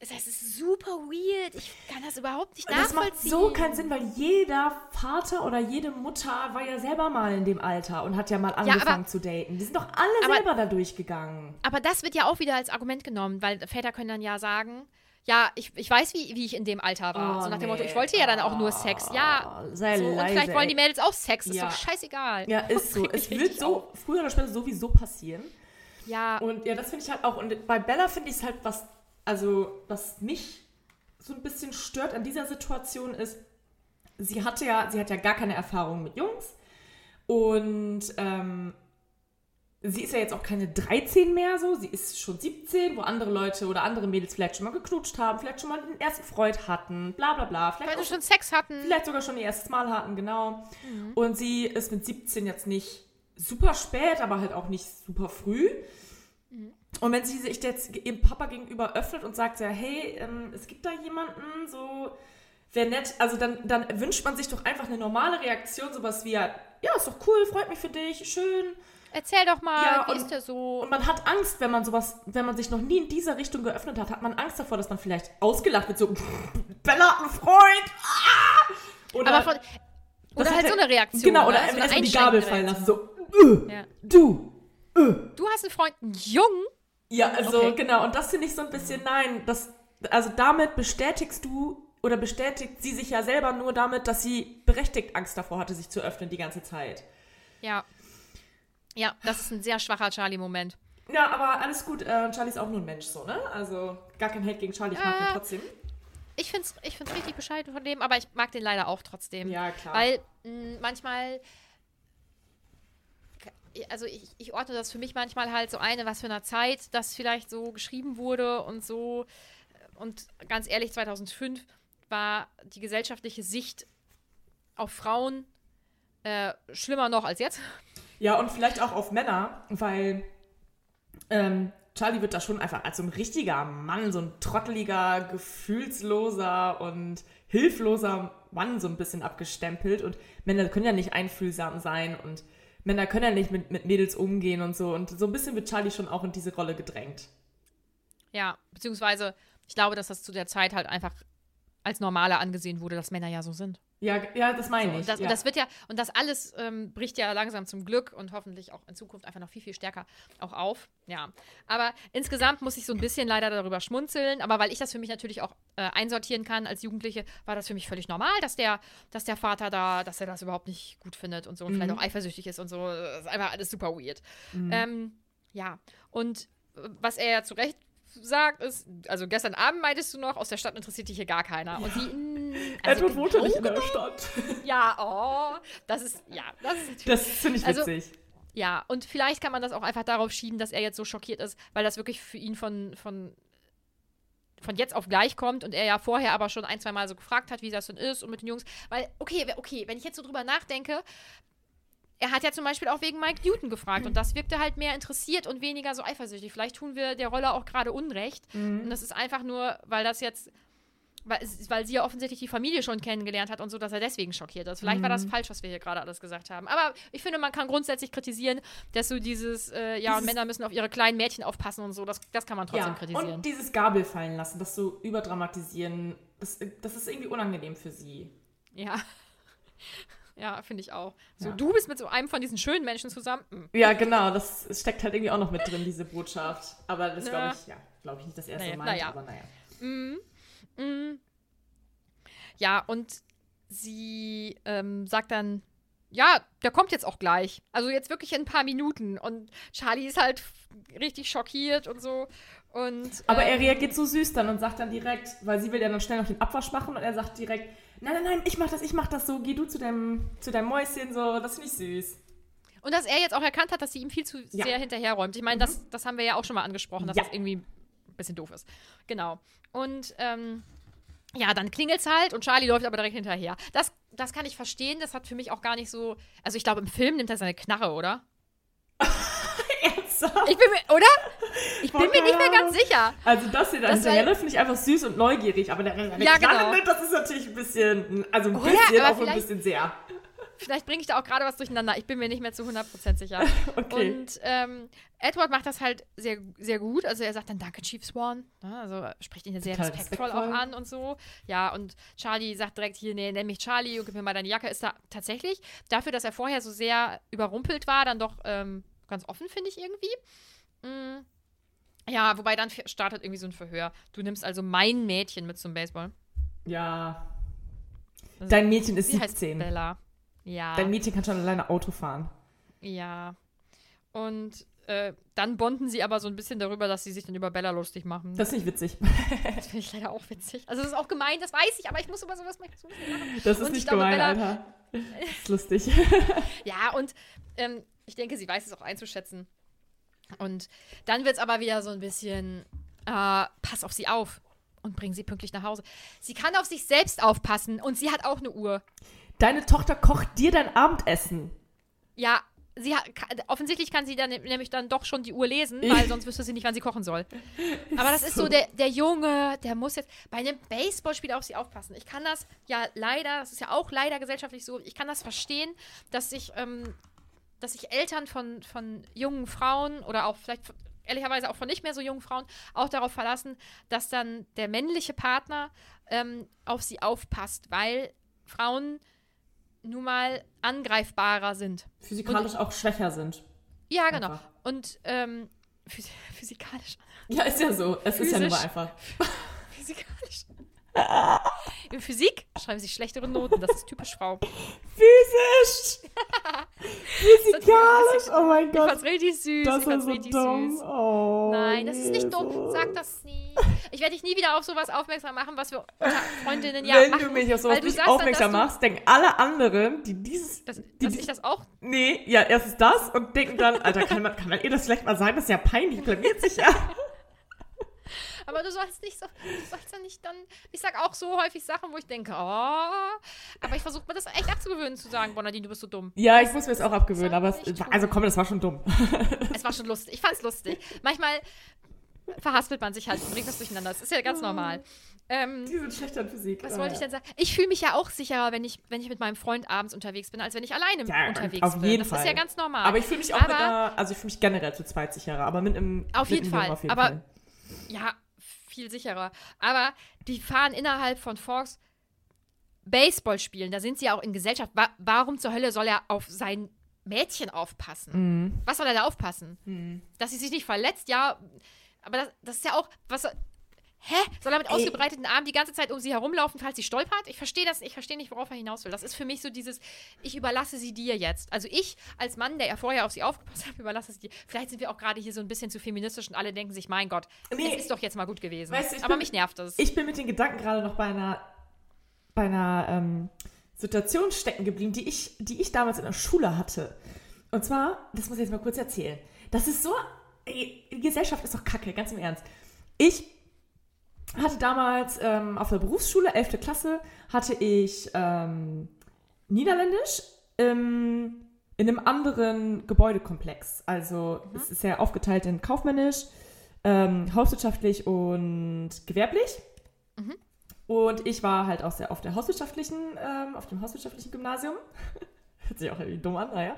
das ist super weird. Ich kann das überhaupt nicht Das macht nachvollziehen. so keinen Sinn, weil jeder Vater oder jede Mutter war ja selber mal in dem Alter und hat ja mal aber- angefangen zu daten. Die sind doch alle Aber- selber da durchgegangen. Aber das wird ja auch wieder als Argument genommen, weil Väter können dann ja sagen, ja, ich, ich weiß, wie, wie ich in dem Alter war. Oh, so nach dem Motto, ich wollte ja dann auch nur Sex. Ja, sei so, und vielleicht wollen die. Mädels auch Sex. Ist Ja. doch scheißegal. Ja, ist so. Es wird so früher oder später sowieso passieren. Ja, Und ja, das finde ich halt auch. Und bei Bella finde ich es halt, was, also, was mich so ein bisschen stört an dieser Situation ist, sie hatte ja, sie hat ja gar keine Erfahrung mit Jungs. Und ähm, sie ist ja jetzt auch keine 13 mehr so, sie ist schon 17, wo andere Leute oder andere Mädels vielleicht schon mal geknutscht haben, vielleicht schon mal den ersten Freund hatten, bla bla bla. Vielleicht, weil auch sie schon Sex hatten. vielleicht sogar schon ihr erstes Mal hatten, genau. Mhm. Und sie ist mit 17 jetzt nicht super spät, aber halt auch nicht super früh. Und wenn sie sich jetzt ihrem Papa gegenüber öffnet und sagt ja, hey, ähm, es gibt da jemanden, so wäre nett, also dann, dann wünscht man sich doch einfach eine normale Reaktion, sowas wie, ja, ist doch cool, freut mich für dich, schön. Erzähl doch mal, Ja, wie und- ist der so? Und man hat Angst, wenn man sowas, wenn man sich noch nie in dieser Richtung geöffnet hat, hat man Angst davor, dass man vielleicht ausgelacht wird, so, Bella hat einen Freund, ah! Oder, Aber von, oder Das halt so eine Reaktion. Genau, oder ne? so eine erstmal die Gabel fallen lassen, so, äh, Ja. du. Du hast einen Freund, einen Jungen? Ja, also Okay. genau, und das finde ich so ein bisschen, nein, das, also damit bestätigst du oder bestätigt sie sich ja selber nur damit, dass sie berechtigt Angst davor hatte, sich zu öffnen die ganze Zeit. Ja. Ja, das ist ein sehr schwacher Charlie-Moment. Ja, aber alles gut, äh, Charlie ist auch nur ein Mensch, so, ne? Also gar kein Hate gegen Charlie, ich mag ihn Äh, trotzdem. Ich finde es ich find's richtig bescheiden von dem, aber ich mag den leider auch trotzdem. Ja, klar. Weil mh, manchmal, also ich, ich ordne das für mich manchmal halt so eine, was für eine Zeit das vielleicht so geschrieben wurde und so. Und ganz ehrlich, 2005 war die gesellschaftliche Sicht auf Frauen äh, schlimmer noch als jetzt. Ja, und vielleicht auch auf Männer, weil ähm, Charlie wird da schon einfach als so ein richtiger Mann, so ein trotteliger, gefühlsloser und hilfloser Mann so ein bisschen abgestempelt. Und Männer können ja nicht einfühlsam sein und Männer können ja nicht mit, mit Mädels umgehen und so. Und so ein bisschen wird Charlie schon auch in diese Rolle gedrängt. Ja, beziehungsweise ich glaube, dass das zu der Zeit halt einfach als normaler angesehen wurde, dass Männer ja so sind. Ja, ja das meine ich. Und das, ja. und das wird ja, und das alles ähm, bricht ja langsam zum Glück und hoffentlich auch in Zukunft einfach noch viel, viel stärker auch auf. Ja. Aber insgesamt muss ich so ein bisschen leider darüber schmunzeln. Aber weil ich das für mich natürlich auch äh, einsortieren kann als Jugendliche, war das für mich völlig normal, dass der, dass der Vater da, dass er das überhaupt nicht gut findet und so und vielleicht auch eifersüchtig ist und so. Das ist einfach alles super weird. Ähm, ja. Und äh, was er ja zu Recht sagt, ist, also gestern Abend meintest du noch, aus der Stadt interessiert dich hier gar keiner. Und sie, also Edward wohnte nicht in der Stadt. ja, oh, das ist, ja, das ist natürlich. Das finde ich Also- witzig. ja, und vielleicht kann man das auch einfach darauf schieben, dass er jetzt so schockiert ist, weil das wirklich für ihn von, von, von jetzt auf gleich kommt und er ja vorher aber schon ein, zwei Mal so gefragt hat, wie das denn ist und mit den Jungs. Weil, okay, okay, wenn ich jetzt so drüber nachdenke, er hat ja zum Beispiel auch wegen Mike Newton gefragt und das wirkte halt mehr interessiert und weniger so eifersüchtig. Vielleicht tun wir der Rolle auch gerade Unrecht. Und das ist einfach nur, weil das jetzt, weil, weil sie ja offensichtlich die Familie schon kennengelernt hat und so, dass er deswegen schockiert ist. Vielleicht war das falsch, was wir hier gerade alles gesagt haben. Aber ich finde, man kann grundsätzlich kritisieren, dass so dieses, äh, ja, Dieses- Männer müssen auf ihre kleinen Mädchen aufpassen und so, das, das kann man trotzdem Ja, kritisieren. und dieses Gabel fallen lassen, das so überdramatisieren, das, das ist irgendwie unangenehm für sie. ja. Ja, finde ich auch. So, Ja. du bist mit so einem von diesen schönen Menschen zusammen. Hm. Ja, genau, das steckt halt irgendwie auch noch mit drin, diese Botschaft. Aber das glaube ich, ja, glaube ich nicht, dass er es Naja, meint, naja. aber naja. Ja, und sie ähm, sagt dann, ja, der kommt jetzt auch gleich. Also jetzt wirklich in ein paar Minuten. Und Charlie ist halt richtig schockiert und so. Und, Aber äh, er reagiert so süß dann und sagt dann direkt, weil sie will ja dann schnell noch den Abwasch machen und er sagt direkt, nein, nein, nein, ich mach das, ich mach das so, geh du zu deinem, zu deinem Mäuschen, so, das finde ich süß. Und dass er jetzt auch erkannt hat, dass sie ihm viel zu Ja. sehr hinterherräumt. Ich meine, das, das haben wir ja auch schon mal angesprochen, dass Ja. das irgendwie ein bisschen doof ist. Genau. Und ähm, ja, dann klingelt's halt und Charlie läuft aber direkt hinterher. Das, das kann ich verstehen. Das hat für mich auch gar nicht so. Also ich glaube, im Film nimmt er seine Knarre, oder? aussah. Ich bin mir, oder? Ich bin Boah, mir nicht mehr ganz sicher. Also das hier da Das hinterher war- finde ich einfach süß und neugierig, aber der, der Ja, genau. das ist natürlich ein bisschen, also ein Oder? bisschen, auch ein bisschen sehr. Vielleicht bringe ich da auch gerade was durcheinander. Ich bin mir nicht mehr zu 100% sicher. Okay. Und ähm, Edward macht das halt sehr, sehr gut. Also er sagt dann Danke, Chief Swan. Ne? Also spricht ihn ja sehr respektvoll, respektvoll. auch an und so. Ja, und Charlie sagt direkt hier, nee, nenn mich Charlie und gib mir mal deine Jacke. Ist da tatsächlich dafür, dass er vorher so sehr überrumpelt war, dann doch ähm, ganz offen, finde ich irgendwie. Mm. Ja, wobei dann startet irgendwie so ein Verhör. Du nimmst also mein Mädchen mit zum Baseball. Ja. Also, Dein Mädchen ist Sie heißt 17. Bella. Ja. Dein Mädchen kann schon alleine Auto fahren. Ja. Und äh, dann bonden sie aber so ein bisschen darüber, dass sie sich dann über Bella lustig machen. Das ist nicht witzig. Das finde ich leider auch witzig. Also das ist auch gemein, das weiß ich, aber ich muss über sowas lachen. Das ist Und ich nicht glaube, gemein, Bella- Alter. Das ist lustig. Ja, und ähm, ich denke, sie weiß es auch einzuschätzen. Und dann wird es aber wieder so ein bisschen, äh, pass auf sie auf und bring sie pünktlich nach Hause. Sie kann auf sich selbst aufpassen und sie hat auch eine Uhr. Deine Tochter kocht dir dein Abendessen. Ja, sie hat, offensichtlich kann sie dann nämlich dann doch schon die Uhr lesen, weil sonst wüsste sie nicht, wann sie kochen soll. Aber das ist so, der, der Junge, der muss jetzt bei einem Baseballspiel auf sie aufpassen. Ich kann das ja leider, das ist ja auch leider gesellschaftlich so, ich kann das verstehen, dass sich, ähm, dass sich Eltern von, von jungen Frauen oder auch vielleicht von- ehrlicherweise auch von nicht mehr so jungen Frauen auch darauf verlassen, dass dann der männliche Partner ähm, auf sie aufpasst, weil Frauen nun mal angreifbarer sind. Physikalisch auch schwächer sind. Ja, genau. Einfach. Und ähm, phys physikalisch. Ja, ist ja so. Es ist ja nur Physisch. einfach. Physikalisch. In Physik schreiben sie schlechtere Noten. Das ist typisch Frau. Physisch! Physikalisch! Oh mein Ich Gott. fand's richtig süß. Das ich ist fand's so richtig dumm. süß. Oh, Nein, das ist nicht dumm. Jesus. Sag das nie. Ich werde dich nie wieder auf sowas aufmerksam machen, was wir Freundinnen ja Wenn machen. du mich auf sowas nicht dann, aufmerksam dass machst, denken alle anderen, die dieses. Du, dass, die, dass ich das auch. nee, ja, erstens das und denken dann, Alter, kann man, kann man ihr das vielleicht mal sagen? Das ist ja peinlich, blamiert sich ja. Aber du sollst nicht so. Du sollst ja nicht dann. Ich sag auch so häufig Sachen, wo ich denke, oh. Aber ich versuche mir das echt abzugewöhnen, zu sagen, Bonadine, du bist so dumm. Ja, ich muss mir das auch abgewöhnen, aber es, also komm, das war schon dumm. Es war schon lustig. Ich fand's lustig. Manchmal verhaspelt man sich halt, bringt das durcheinander. Das ist ja ganz normal. Ähm, Die sind schlechter in Physik. was Ah, wollte ich ja. denn sagen? Ich fühle mich ja auch sicherer, wenn ich, wenn ich mit meinem Freund abends unterwegs bin, als wenn ich alleine Ja, unterwegs auf bin. jeden das Fall. ist ja ganz normal. Aber ich fühle mich auch Aber- mit einer, also ich fühle mich generell zu zweit sicherer, aber mit einem Auf mit jeden Fall. Auf jeden Aber- Fall. Ja, viel sicherer. Aber die fahren innerhalb von Forks Baseball spielen. Da sind sie auch in Gesellschaft. Wa warum zur Hölle soll er auf sein Mädchen aufpassen? Mhm. Was soll er da aufpassen? Dass sie sich nicht verletzt, ja. Aber das, das ist ja auch, was. Hä? Soll er mit ausgebreiteten Armen die ganze Zeit um sie herumlaufen, falls sie stolpert? Ich verstehe das, ich verstehe nicht, worauf er hinaus will. Das ist für mich so dieses, ich überlasse sie dir jetzt. Also ich als Mann, der ja vorher auf sie aufgepasst hat, überlasse sie dir. Vielleicht sind wir auch gerade hier so ein bisschen zu feministisch und alle denken sich, mein Gott, Nee. es ist doch jetzt mal gut gewesen. Weißt Aber bin- mich nervt das. Ich bin mit den Gedanken gerade noch bei einer, bei einer ähm, Situation stecken geblieben, die ich, die ich damals in der Schule hatte. Und zwar, das muss ich jetzt mal kurz erzählen. Das ist so, die Gesellschaft ist doch kacke, ganz im Ernst. Ich hatte damals ähm, auf der Berufsschule, 11. Klasse, hatte ich ähm, Niederländisch ähm, in einem anderen Gebäudekomplex. Also es ist ja aufgeteilt in kaufmännisch, ähm, hauswirtschaftlich und gewerblich. Und ich war halt auch sehr auf der hauswirtschaftlichen, ähm, auf dem hauswirtschaftlichen Gymnasium. Hört sich auch irgendwie dumm an, naja.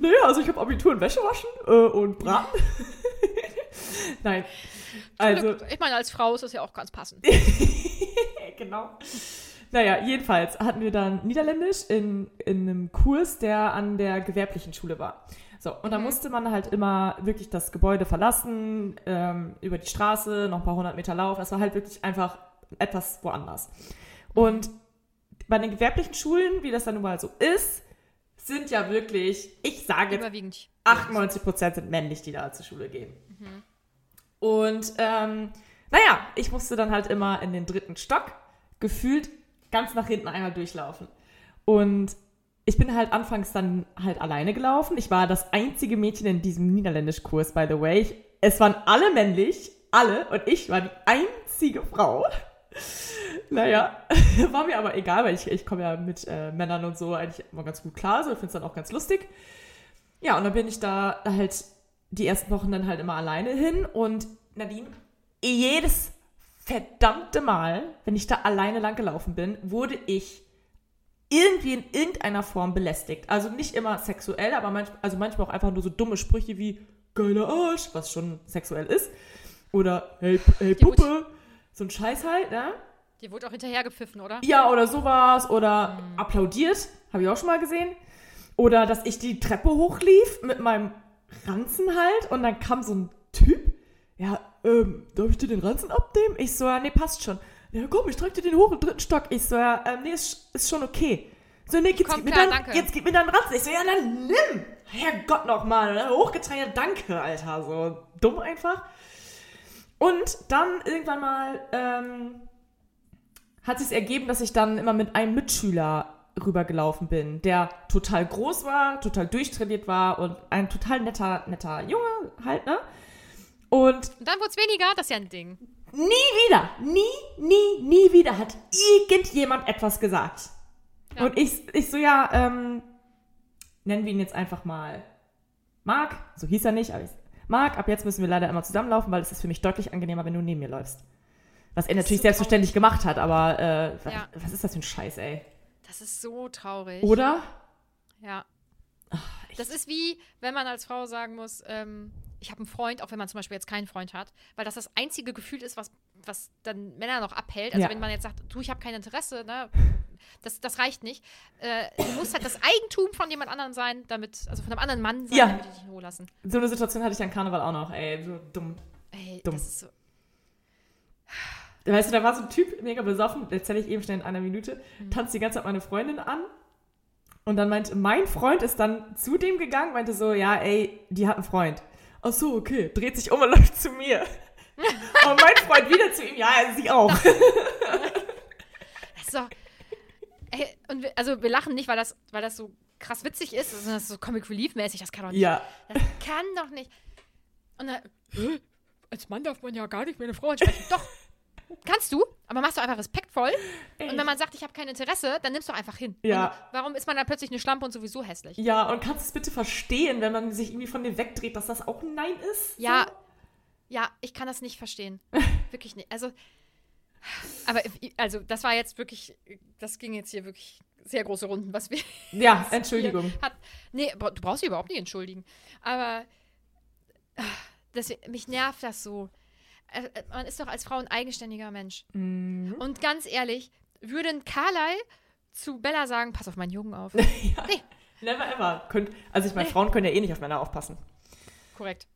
Naja, also ich habe Abitur in Wäsche waschen äh, und braten. Nein. Also, ich meine, als Frau ist das ja auch ganz passend. genau. Naja, jedenfalls hatten wir dann Niederländisch in, in einem Kurs, der an der gewerblichen Schule war. So, und da musste man halt immer wirklich das Gebäude verlassen, ähm, über die Straße, noch ein paar hundert Meter laufen. Das war halt wirklich einfach etwas woanders. Und bei den gewerblichen Schulen, wie das dann nun mal so ist, sind ja wirklich, ich sage jetzt Überwiegend. 98 Prozent sind männlich, die da zur Schule gehen. Und ähm, naja, ich musste dann halt immer in den dritten Stock gefühlt ganz nach hinten einmal durchlaufen. Und ich bin halt anfangs dann halt alleine gelaufen. Ich war das einzige Mädchen in diesem Niederländischkurs, by the way. Ich, es waren alle männlich, alle, und ich war die einzige Frau. Naja, war mir aber egal, weil ich, ich komme ja mit äh, Männern und so eigentlich immer ganz gut klar. So, ich finde es dann auch ganz lustig. Ja, und dann bin ich da halt die ersten Wochen dann halt immer alleine hin und Nadine, jedes verdammte Mal, wenn ich da alleine lang gelaufen bin, wurde ich irgendwie in irgendeiner Form belästigt. Also nicht immer sexuell, aber manch, also manchmal auch einfach nur so dumme Sprüche wie geiler Arsch, was schon sexuell ist. Oder hey, hey Die wurde- Puppe. So ein Scheiß halt, ne? Dir wurde auch hinterhergepfiffen, oder? Ja, oder sowas. Oder applaudiert. Habe ich auch schon mal gesehen. Oder dass ich die Treppe hochlief mit meinem Ranzen halt und dann kam so ein Typ. Ja, ähm, darf ich dir den Ranzen abnehmen? Ich so, ja, nee, passt schon. Ja, komm, ich trage dir den hoch im dritten Stock. Ich so, ja, ähm, nee, ist, ist schon okay. So, nee, jetzt, Komm, gib mir klar, dein, danke. jetzt gib mir deinen Ranzen. Ich so, ja, dann nimm. Herrgott nochmal. Ne? Hochgetragen, ja, danke, Alter. So dumm einfach. Und dann irgendwann mal, ähm, hat sich ergeben, dass ich dann immer mit einem Mitschüler rübergelaufen bin, der total groß war, total durchtrainiert war und ein total netter, netter Junge halt, ne? Und Und dann wurde es weniger, das ist ja ein Ding. nie wieder, nie, nie, nie wieder hat irgendjemand etwas gesagt. Ja. Und ich, ich so, ja, ähm, nennen wir ihn jetzt einfach mal Marc, so hieß er nicht, aber ich, Marc, ab jetzt müssen wir leider immer zusammenlaufen, weil es ist für mich deutlich angenehmer, wenn du neben mir läufst. Was er natürlich so selbstverständlich gemacht hat, aber äh, was, Ja. was ist das für ein Scheiß, ey? Das ist so traurig. Oder? Ja. Das ist wie, wenn man als Frau sagen muss, ähm, ich habe einen Freund, auch wenn man zum Beispiel jetzt keinen Freund hat, weil das das einzige Gefühl ist, was, was dann Männer noch abhält. Also Ja. wenn man jetzt sagt, du, ich habe kein Interesse, ne, das, das reicht nicht. Äh, du musst halt das Eigentum von jemand anderem sein, damit, also von einem anderen Mann sein, Ja. damit ich dich in Ruhe lassen. So eine Situation hatte ich an Karneval auch noch, ey, so dumm. Ey, Dumm. das ist so. Weißt du, da war so ein Typ, mega besoffen, erzähle ich eben schnell in einer Minute, Mhm. tanzt die ganze Zeit meine Freundin an. Und dann meinte, mein Freund ist dann zu dem gegangen, meinte so, ja, ey, die hat einen Freund. Ach so, okay, dreht sich um und läuft zu mir. und mein Freund wieder zu ihm, ja, sie auch. Doch. Ey, und wir, also wir lachen nicht, weil das, weil das so krass witzig ist, sondern das ist so Comic Relief mäßig, das kann doch nicht. ja, Das kann doch nicht. Und dann, "Hä? als Mann darf man ja gar nicht mehr eine Frau ansprechen. Doch, kannst du, aber machst du einfach respektvoll. Und wenn man sagt, ich habe kein Interesse, dann nimmst du einfach hin. Ja. Und warum ist man dann plötzlich eine Schlampe und sowieso hässlich? ja, und kannst du es bitte verstehen, wenn man sich irgendwie von dir wegdreht, dass das auch ein Nein ist? Ja, So? ja, ich kann das nicht verstehen. wirklich nicht. Also, aber also das war jetzt wirklich, das ging jetzt hier wirklich sehr große Runden, was wir Ja, Entschuldigung. Hat, nee, du brauchst dich überhaupt nicht entschuldigen. Aber ah, das, mich nervt das so. Äh, äh, Man ist doch als Frau ein eigenständiger Mensch. Mhm. Und ganz ehrlich, würde ein Carlyle zu Bella sagen, pass auf meinen Jungen auf. Never ever. Könnt, also ich meine, Frauen können ja eh nicht auf Männer aufpassen. Korrekt.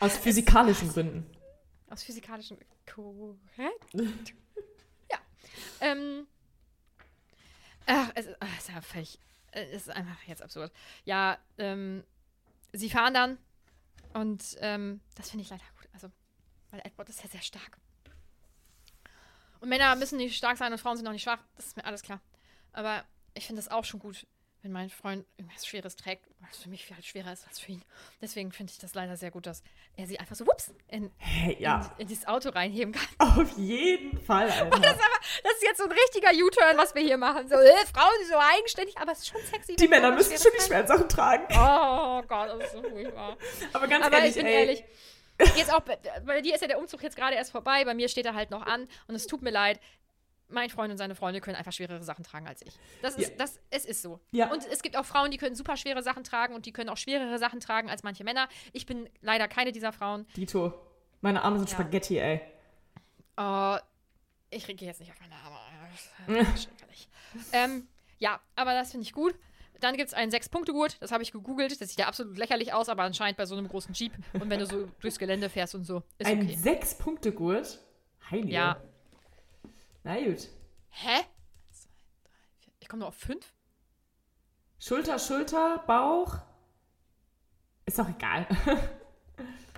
Aus physikalischen Gründen. Aus physikalischen. Korrekt? ja. Ähm. Ach, es ist, ach, es ist ja völlig. äh, Es ist einfach jetzt absurd. Ja, ähm. Sie fahren dann. Und ähm, das finde ich leider weil Edward ist ja sehr stark. Und Männer müssen nicht stark sein und Frauen sind auch nicht schwach. Das ist mir alles klar. Aber ich finde das auch schon gut, wenn mein Freund irgendwas Schweres trägt, es für mich viel halt schwerer ist als für ihn. Deswegen finde ich das leider sehr gut, dass er sie einfach so, wups, in, Hey, ja. in, in dieses Auto reinheben kann. Auf jeden Fall, Alter. Das ist jetzt so ein richtiger U-Turn, was wir hier machen. So, äh, Frauen sind so eigenständig, aber es ist schon sexy. Die Männer müssen was schon die schweren Sachen tragen. tragen. Oh Gott, das ist so furchtbar. Aber ganz Aber ehrlich, ich bin ey. ehrlich. Jetzt auch, bei- dir ist ja der Umzug jetzt gerade erst vorbei, bei mir steht er halt noch an und es tut mir leid. Mein Freund und seine Freunde können einfach schwerere Sachen tragen als ich. Das ist, Ja. das, es ist so. Ja. Und es gibt auch Frauen, die können super schwere Sachen tragen und die können auch schwerere Sachen tragen als manche Männer. Ich bin leider keine dieser Frauen. Dito. Meine Arme sind Ja. Spaghetti, ey. Oh, ich gehe jetzt nicht auf meine Arme. Das schrecklich. ähm, ja, aber das finde ich gut. Dann gibt es einen Sechs-Punkte-Gurt, das habe ich gegoogelt. Das sieht ja absolut lächerlich aus, aber anscheinend bei so einem großen Jeep und wenn du so durchs Gelände fährst und so, ist Ein okay. Sechs-Punkte-Gurt? Heilige. Ja. Na gut. Hä? Zwei, drei, vier. Ich komme nur auf fünf? Schulter, Schulter, Bauch. Ist doch egal.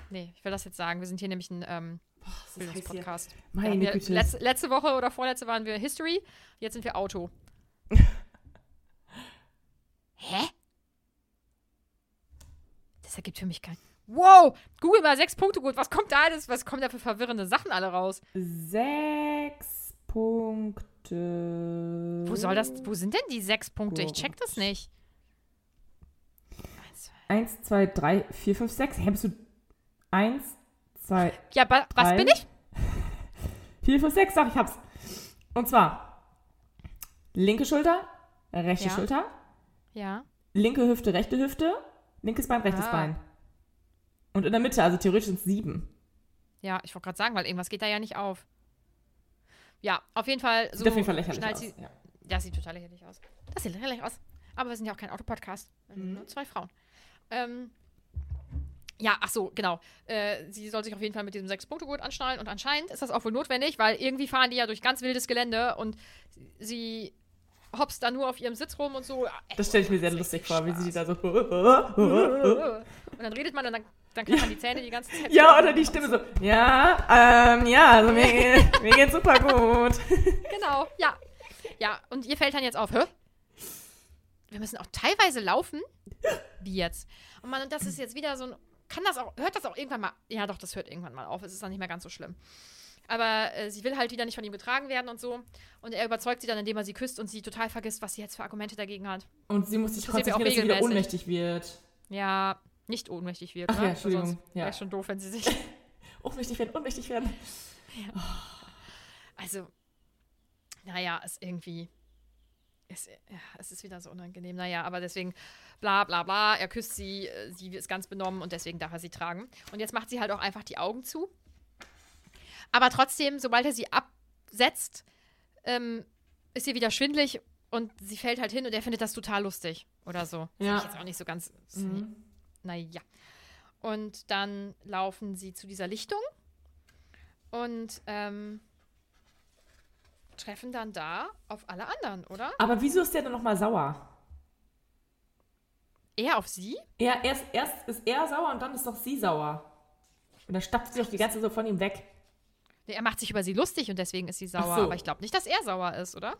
Nee, ich will das jetzt sagen. Wir sind hier nämlich ein ähm, hier- Bildungspodcast. Meine ja Güte. Letzte, letzte Woche oder vorletzte waren wir History, jetzt sind wir Auto. Hä? Das ergibt für mich kein. Wow! Google mal sechs Punkte gut. Was kommt da alles? Was kommt da für verwirrende Sachen alle raus? Sechs Punkte. Wo soll das? Wo sind denn die sechs Punkte? Ich check das nicht. Eins, zwei, 1, 2, 3, 4, 5, 6. Hä, bist du 1, 2, Ja, ba, was Drei. bin ich? 4, 5, 6, sag ich hab's. Und zwar linke Schulter, rechte Ja. Schulter, Ja. linke Hüfte, rechte Hüfte, linkes Bein, rechtes Ah. Bein. Und in der Mitte, also theoretisch sind es sieben. Ja, ich wollte gerade sagen, weil irgendwas geht da ja nicht auf. Ja, auf jeden Fall. So Sieht auf jeden Fall lächerlich aus. Sie, Ja. Das sieht total lächerlich aus. Das sieht lächerlich aus. Aber wir sind ja auch kein Autopodcast. Mhm. Nur zwei Frauen. Ähm, ja, ach so, genau. Äh, sie soll sich auf jeden Fall mit diesem Sechs-Punkte-Gurt anschnallen und anscheinend ist das auch wohl notwendig, weil irgendwie fahren die ja durch ganz wildes Gelände und sie hopst da nur auf ihrem Sitz rum und so. Das stelle ich mir sehr lustig vor, wie sie da so. Und dann redet man und dann, dann kriegt man die Zähne die ganze Zeit. Ja, oder die Stimme so. Ja, ähm, ja, also mir, mir geht's super gut. Genau, ja. Ja, und ihr fällt dann jetzt auf, hä? Wir müssen auch teilweise laufen? Wie jetzt? Und man, und das ist jetzt wieder so ein. Kann das auch, hört das auch irgendwann mal? Ja, doch, das hört irgendwann mal auf. Es ist dann nicht mehr ganz so schlimm. Aber äh, sie will halt wieder nicht von ihm getragen werden und so. Und er überzeugt sie dann, indem er sie küsst und sie total vergisst, was sie jetzt für Argumente dagegen hat. Und sie muss sich Das mir auch konzentrieren, dass sie wieder ohnmächtig wird. Ja, nicht ohnmächtig wird. Ach ne? ja, Entschuldigung, Sonst ja. Wäre schon doof, wenn sie sich. Ohnmächtig werden, ohnmächtig werden. Also, naja, ist irgendwie. Ist, ja, es ist wieder so unangenehm. Naja, aber deswegen, bla bla bla, er küsst sie, äh, sie ist ganz benommen und deswegen darf er sie tragen. Und jetzt macht sie halt auch einfach die Augen zu. Aber trotzdem, sobald er sie absetzt, ähm, ist ihr wieder schwindlig und sie fällt halt hin und er findet das total lustig. Oder so. Ja. Finde ich jetzt auch nicht so ganz. Mhm. Naja. Und dann laufen sie zu dieser Lichtung und ähm, treffen dann da auf alle anderen, oder? Aber wieso ist der denn nochmal sauer? Er auf sie? Er, erst, erst ist er sauer und dann ist doch sie sauer. Und dann stapft sie doch die ganze so von ihm weg. Er macht sich über sie lustig und deswegen ist sie sauer. so. Aber ich glaube nicht, dass er sauer ist, oder?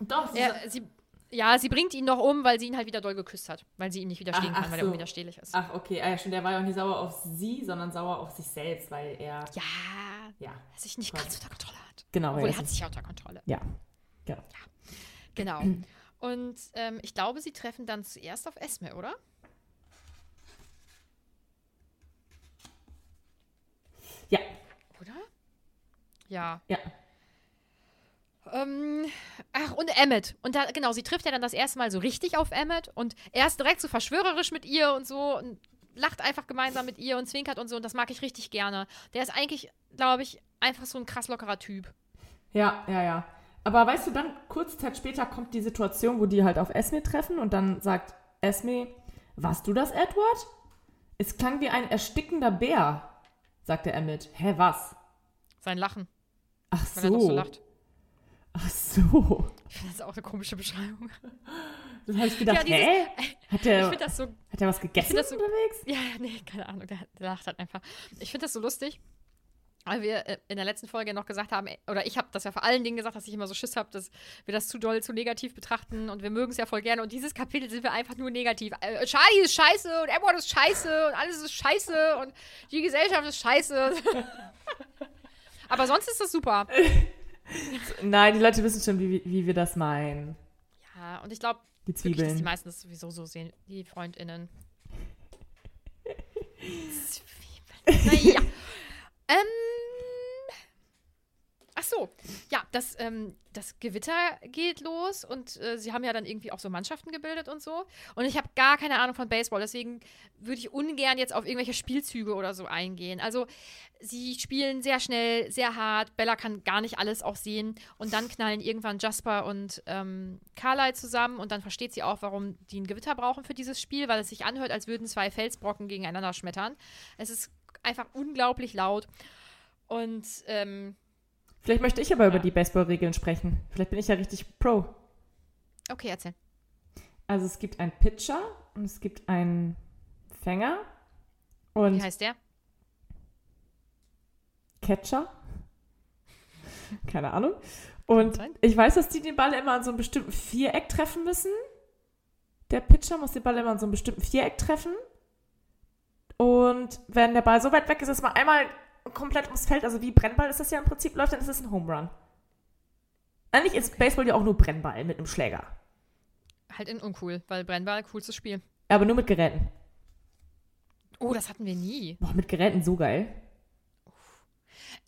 Doch, Er, sie, ja, sie bringt ihn noch um, weil sie ihn halt wieder doll geküsst hat. Weil sie ihn nicht widerstehen Ach, ach kann, weil so. er unwiderstehlich ist. Ach, okay. Ah, ja, stimmt. Der war ja auch nicht sauer auf sie, sondern sauer auf sich selbst, weil er. Ja, Ja. er sich nicht ganz unter Kontrolle hat. Genau, Obwohl, er hat sich- ja unter Kontrolle. Ja. Genau. Genau. Und ähm, ich glaube, sie treffen dann zuerst auf Esme, oder? Ja. Ja. Ja. Ähm, ach, und Emmet. Und da, genau, sie trifft ja dann das erste Mal so richtig auf Emmet und er ist direkt so verschwörerisch mit ihr und so und lacht einfach gemeinsam mit ihr und zwinkert und so und das mag ich richtig gerne. Der ist eigentlich, glaube ich, einfach so ein krass lockerer Typ. Ja, ja, ja. Aber weißt du, dann kurze Zeit später kommt die Situation, wo die halt auf Esme treffen und dann sagt Esme, warst du das, Edward? Es klang wie ein erstickender Bär, sagte Emmett. Hä, was? Sein Lachen, Ach weil er doch so so. lacht. Ach so. Ich finde das auch eine komische Beschreibung. Dann habe ich gedacht, Ja, dieses- hä? Hat der, so hat der was gegessen so- unterwegs? Ja, nee, keine Ahnung, der, der lacht halt einfach. Ich finde das so lustig, weil wir äh, in der letzten Folge noch gesagt haben, oder ich habe das ja vor allen Dingen gesagt, dass ich immer so Schiss habe, dass wir das zu doll, zu negativ betrachten und wir mögen es ja voll gerne und dieses Kapitel sind wir einfach nur negativ. Äh, Charlie ist scheiße und Edward ist scheiße und alles ist scheiße und die Gesellschaft ist scheiße. Aber sonst ist das super. Nein, die Leute wissen schon, wie, wie wir das meinen. Ja, und ich glaube, Die wirklich, dass die Zwiebeln. meisten das sowieso so sehen, die FreundInnen. Zwiebeln. Naja. ähm. So, ja, das, ähm, das Gewitter geht los und äh, sie haben ja dann irgendwie auch so Mannschaften gebildet und so. Und ich habe gar keine Ahnung von Baseball, deswegen würde ich ungern jetzt auf irgendwelche Spielzüge oder so eingehen. Also, sie spielen sehr schnell, sehr hart. Bella kann gar nicht alles auch sehen. Und dann knallen irgendwann Jasper und ähm, Carlyle zusammen und dann versteht sie auch, warum die ein Gewitter brauchen für dieses Spiel, weil es sich anhört, als würden zwei Felsbrocken gegeneinander schmettern. Es ist einfach unglaublich laut. Und ähm, Vielleicht möchte ich aber über Ja. die Baseballregeln sprechen. Vielleicht bin ich ja richtig pro. okay, erzähl. Also es gibt einen Pitcher und es gibt einen Fänger und Wie heißt der? Catcher. Keine Ahnung. Und ich weiß, dass die den Ball immer an so einem bestimmten Viereck treffen müssen. Der Pitcher muss den Ball immer an so einem bestimmten Viereck treffen. Und wenn der Ball so weit weg ist, dass man einmal komplett ums Feld, also wie Brennball ist das ja im Prinzip läuft, dann ist es ein Home Run. Eigentlich ist Baseball ja auch nur Brennball mit einem Schläger. Halt in uncool, weil Brennball, coolstes Spiel. Aber nur mit Geräten. Oh, das hatten wir nie. Boah, mit Geräten so geil.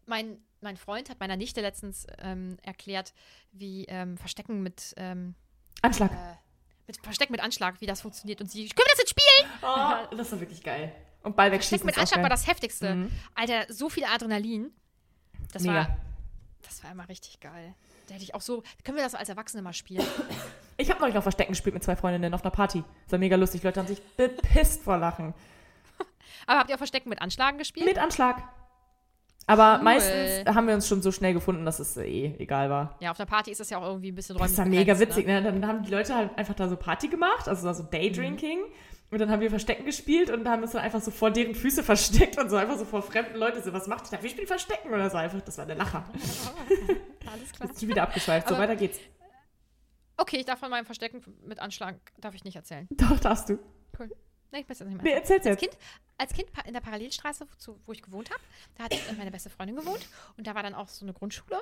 Mein, mein Freund hat meiner Nichte letztens ähm, erklärt, wie ähm, Verstecken mit, ähm, Anschlag. mit Verstecken mit Anschlag, wie das funktioniert. Und sie, können wir das jetzt spielen? Oh, das war wirklich geil. Und Ball wegschießen Verstecken mit ist Anschlag war das heftigste. Alter, so viel Adrenalin. Das Mega. war, das war immer richtig geil. Da hätte ich auch so, können wir das als Erwachsene mal spielen? Ich habe neulich noch Verstecken gespielt mit zwei Freundinnen auf einer Party. Das war mega lustig. Leute haben sich bepisst vor Lachen. Aber habt ihr auch Verstecken mit Anschlagen gespielt? Mit Anschlag. Aber Cool. meistens haben wir uns schon so schnell gefunden, dass es eh egal war. Ja, auf der Party ist das ja auch irgendwie ein bisschen Das räumlich war mega begrenzt, witzig. Ne? Ne? Dann haben die Leute halt einfach da so Party gemacht, also so Daydrinking. Und dann haben wir Verstecken gespielt und haben uns dann einfach so vor deren Füße versteckt und so einfach so vor fremden Leuten so, was macht ihr da? Wir spielen Verstecken oder so einfach. Das war der Lacher. Alles klar. Ist schon wieder abgeschweift. So, weiter geht's. Okay, ich darf von meinem Verstecken mit Anschlag, darf ich nicht erzählen. Doch, darfst du. Cool. Nee, ich weiß das nicht mehr. Nee, erzähl's als. Kind, als Kind in der Parallelstraße, zu, wo ich gewohnt habe, da hat äh, meine beste Freundin gewohnt und da war dann auch so eine Grundschule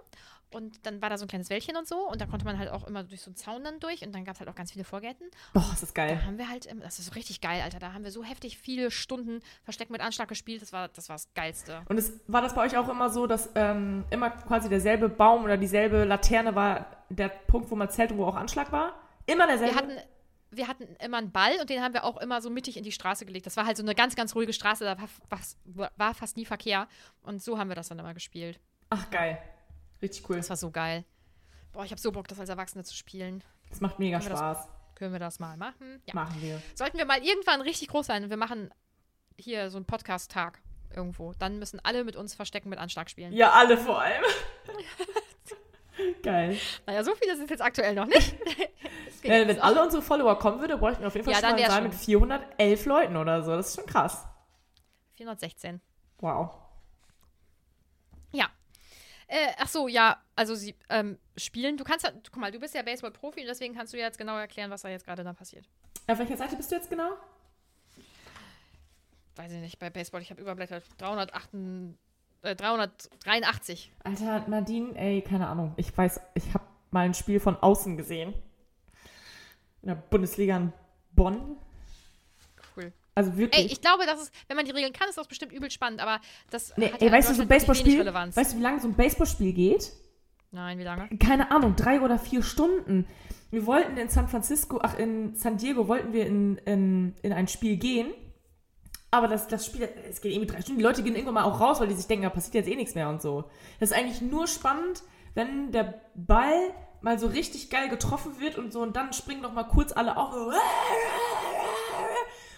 und dann war da so ein kleines Wäldchen und so und da konnte man halt auch immer durch so einen Zaun dann durch und dann gab es halt auch ganz viele Vorgärten. Boah, ist das geil. Da haben wir halt, das ist so richtig geil, Alter, da haben wir so heftig viele Stunden Versteck mit Anschlag gespielt, das war das, war das Geilste. Und es, war das bei euch auch immer so, dass ähm, immer quasi derselbe Baum oder dieselbe Laterne war der Punkt, wo man zählt und wo auch Anschlag war? Immer derselbe? Wir hatten, wir hatten immer einen Ball und den haben wir auch immer so mittig in die Straße gelegt. Das war halt so eine ganz, ganz ruhige Straße, da war, fast- war fast nie Verkehr und so haben wir das dann immer gespielt. Ach, geil. Richtig cool. Das war so geil. Boah, ich habe so Bock, das als Erwachsene zu spielen. Das macht mega Können wir das- Spaß. Können wir das mal machen? Ja. Machen wir. Sollten wir mal irgendwann richtig groß sein und wir machen hier so einen Podcast-Tag irgendwo, dann müssen alle mit uns Verstecken mit Anschlag spielen. Ja, alle vor allem. geil. Naja, so viele sind es jetzt aktuell noch nicht. Äh, wenn alle unsere Follower kommen würde, bräuchten wir auf jeden Fall Ja, schon dann mal einen mit 411 Leuten oder so. Das ist schon krass. 416. Wow. Ja. Äh, ach so, ja, also sie ähm, spielen. Du kannst ja, guck mal, du bist ja Baseball-Profi und deswegen kannst du ja jetzt genau erklären, was da jetzt gerade da passiert. Auf welcher Seite bist du jetzt genau? Weiß ich nicht, bei Baseball, ich habe überblättert 308, äh, 383. Alter, Nadine, ey, keine Ahnung. Ich weiß, ich habe mal ein Spiel von außen gesehen. In der Bundesliga in Bonn. Cool. Also wirklich. Ey, ich glaube, das ist, wenn man die Regeln kann, ist das bestimmt übel spannend, aber das nee, hat ey, ja weißt du, so ein Baseballspiel, Relevanz. weißt du, wie lange so ein Baseballspiel geht? Nein, wie lange? keine Ahnung, drei oder vier Stunden. Wir wollten in San Francisco, ach, in San Diego wollten wir in, in, in ein Spiel gehen. Aber das, das Spiel, es geht irgendwie drei Stunden. Die Leute gehen irgendwann mal auch raus, weil die sich denken, da passiert jetzt eh nichts mehr und so. Das ist eigentlich nur spannend, wenn der Ball mal so richtig geil getroffen wird und so und dann springen noch mal kurz alle auf.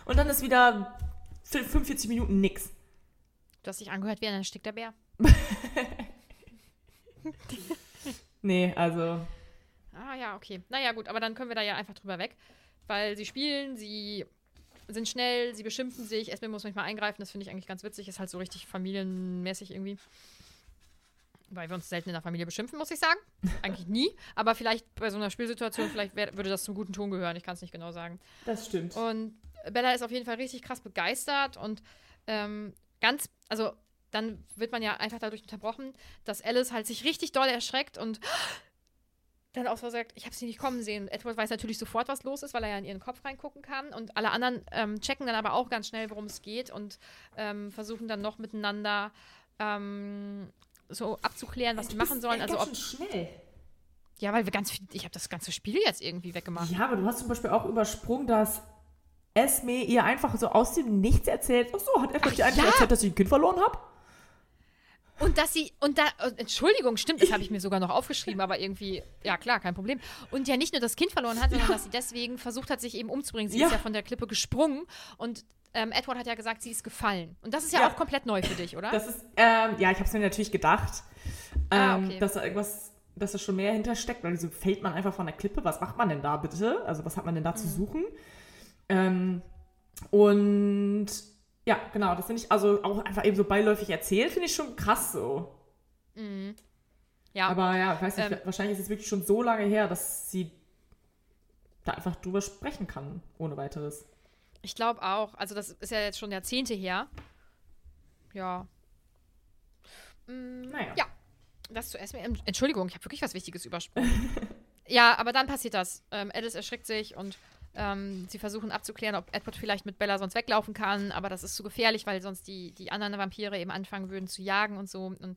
Und dann ist wieder 45 Minuten nix. Du hast dich angehört wie ein erstickter Bär. Nee, also. Ah ja, okay. Naja, gut, aber dann können wir da ja einfach drüber weg. Weil sie spielen, sie sind schnell, sie beschimpfen sich. Esme muss manchmal eingreifen, das finde ich eigentlich ganz witzig. Ist halt so richtig familienmäßig irgendwie. Weil wir uns selten in der Familie beschimpfen, muss ich sagen. Eigentlich nie. Aber vielleicht bei so einer Spielsituation, vielleicht wär, würde das zum guten Ton gehören. Ich kann es nicht genau sagen. Das stimmt. Und Bella ist auf jeden Fall richtig krass begeistert und ähm, ganz, also dann wird man ja einfach dadurch unterbrochen, dass Alice halt sich richtig doll erschreckt und dann auch so sagt, ich habe sie nicht kommen sehen. Edward weiß natürlich sofort, was los ist, weil er ja in ihren Kopf reingucken kann. Und alle anderen ähm, checken dann aber auch ganz schnell, worum es geht und ähm, versuchen dann noch miteinander ähm, so abzuklären, was sie machen sollen. Also ob, schnell. ja, weil wir ganz viel, ich habe das ganze Spiel jetzt irgendwie weggemacht. Ja, aber du hast zum Beispiel auch übersprungen, dass Esme ihr einfach so aus dem Nichts erzählt. Ach so, hat Edward dir eigentlich ja. erzählt, dass ich ein Kind verloren habe? Und dass sie, und da, äh, Entschuldigung, stimmt, das habe ich mir sogar noch aufgeschrieben, aber irgendwie, ja klar, kein Problem. Und ja nicht nur das Kind verloren hat, sondern dass sie deswegen versucht hat, sich eben umzubringen. Sie Ja. ist ja von der Klippe gesprungen und ähm, Edward hat ja gesagt, sie ist gefallen. Und das ist ja, Ja. auch komplett neu für dich, oder? Das ist, ähm, ja, ich habe es mir natürlich gedacht, ähm, Ah, okay. dass da irgendwas, dass da schon mehr hintersteckt, weil so fällt man einfach von der Klippe. Was macht man denn da bitte? Also was hat man denn da Mhm. zu suchen? Ähm, und ja, genau, das finde ich also auch einfach eben so beiläufig erzählt, finde ich schon krass so. ja. Aber ja, ich weiß nicht, Ähm. wahrscheinlich ist es wirklich schon so lange her, dass sie da einfach drüber sprechen kann, ohne weiteres. Ich glaube auch. Also das ist ja jetzt schon Jahrzehnte her. Ja. Mm, Naja. Ja. Das zu essen. Entschuldigung, ich habe wirklich was Wichtiges übersprungen. ja, aber dann passiert das. Ähm, Alice erschrickt sich und Ähm, sie versuchen abzuklären, ob Edward vielleicht mit Bella sonst weglaufen kann, aber das ist zu gefährlich, weil sonst die, die anderen Vampire eben anfangen würden zu jagen und so. Und,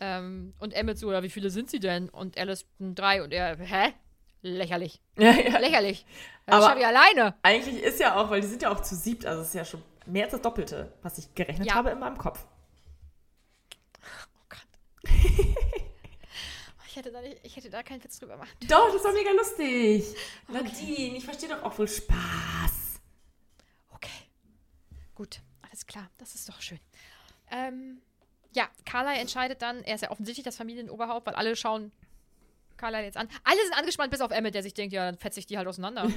ähm, und Emmett so, ja, wie viele sind sie denn? Und Alice, "Hm, drei. Und er, hä? Lächerlich. Ja, ja. Lächerlich. Das Aber- schaffe ich alleine. Eigentlich ist ja auch, weil die sind ja auch zu siebt, also es ist ja schon mehr als das Doppelte, was ich gerechnet Ja. habe in meinem Kopf. Oh Gott. Ich, hätte da nicht, ich hätte da keinen Witz drüber machen. Doch, das war mega lustig. Nadine, ich verstehe doch auch wohl Spaß. Okay. Gut, alles klar. Das ist doch schön. Ähm, ja, Carlyle entscheidet dann, er ist ja offensichtlich das Familienoberhaupt, weil alle schauen Carlyle jetzt an. Alle sind angespannt, bis auf Emmett, der sich denkt, ja, dann fetze ich die halt auseinander.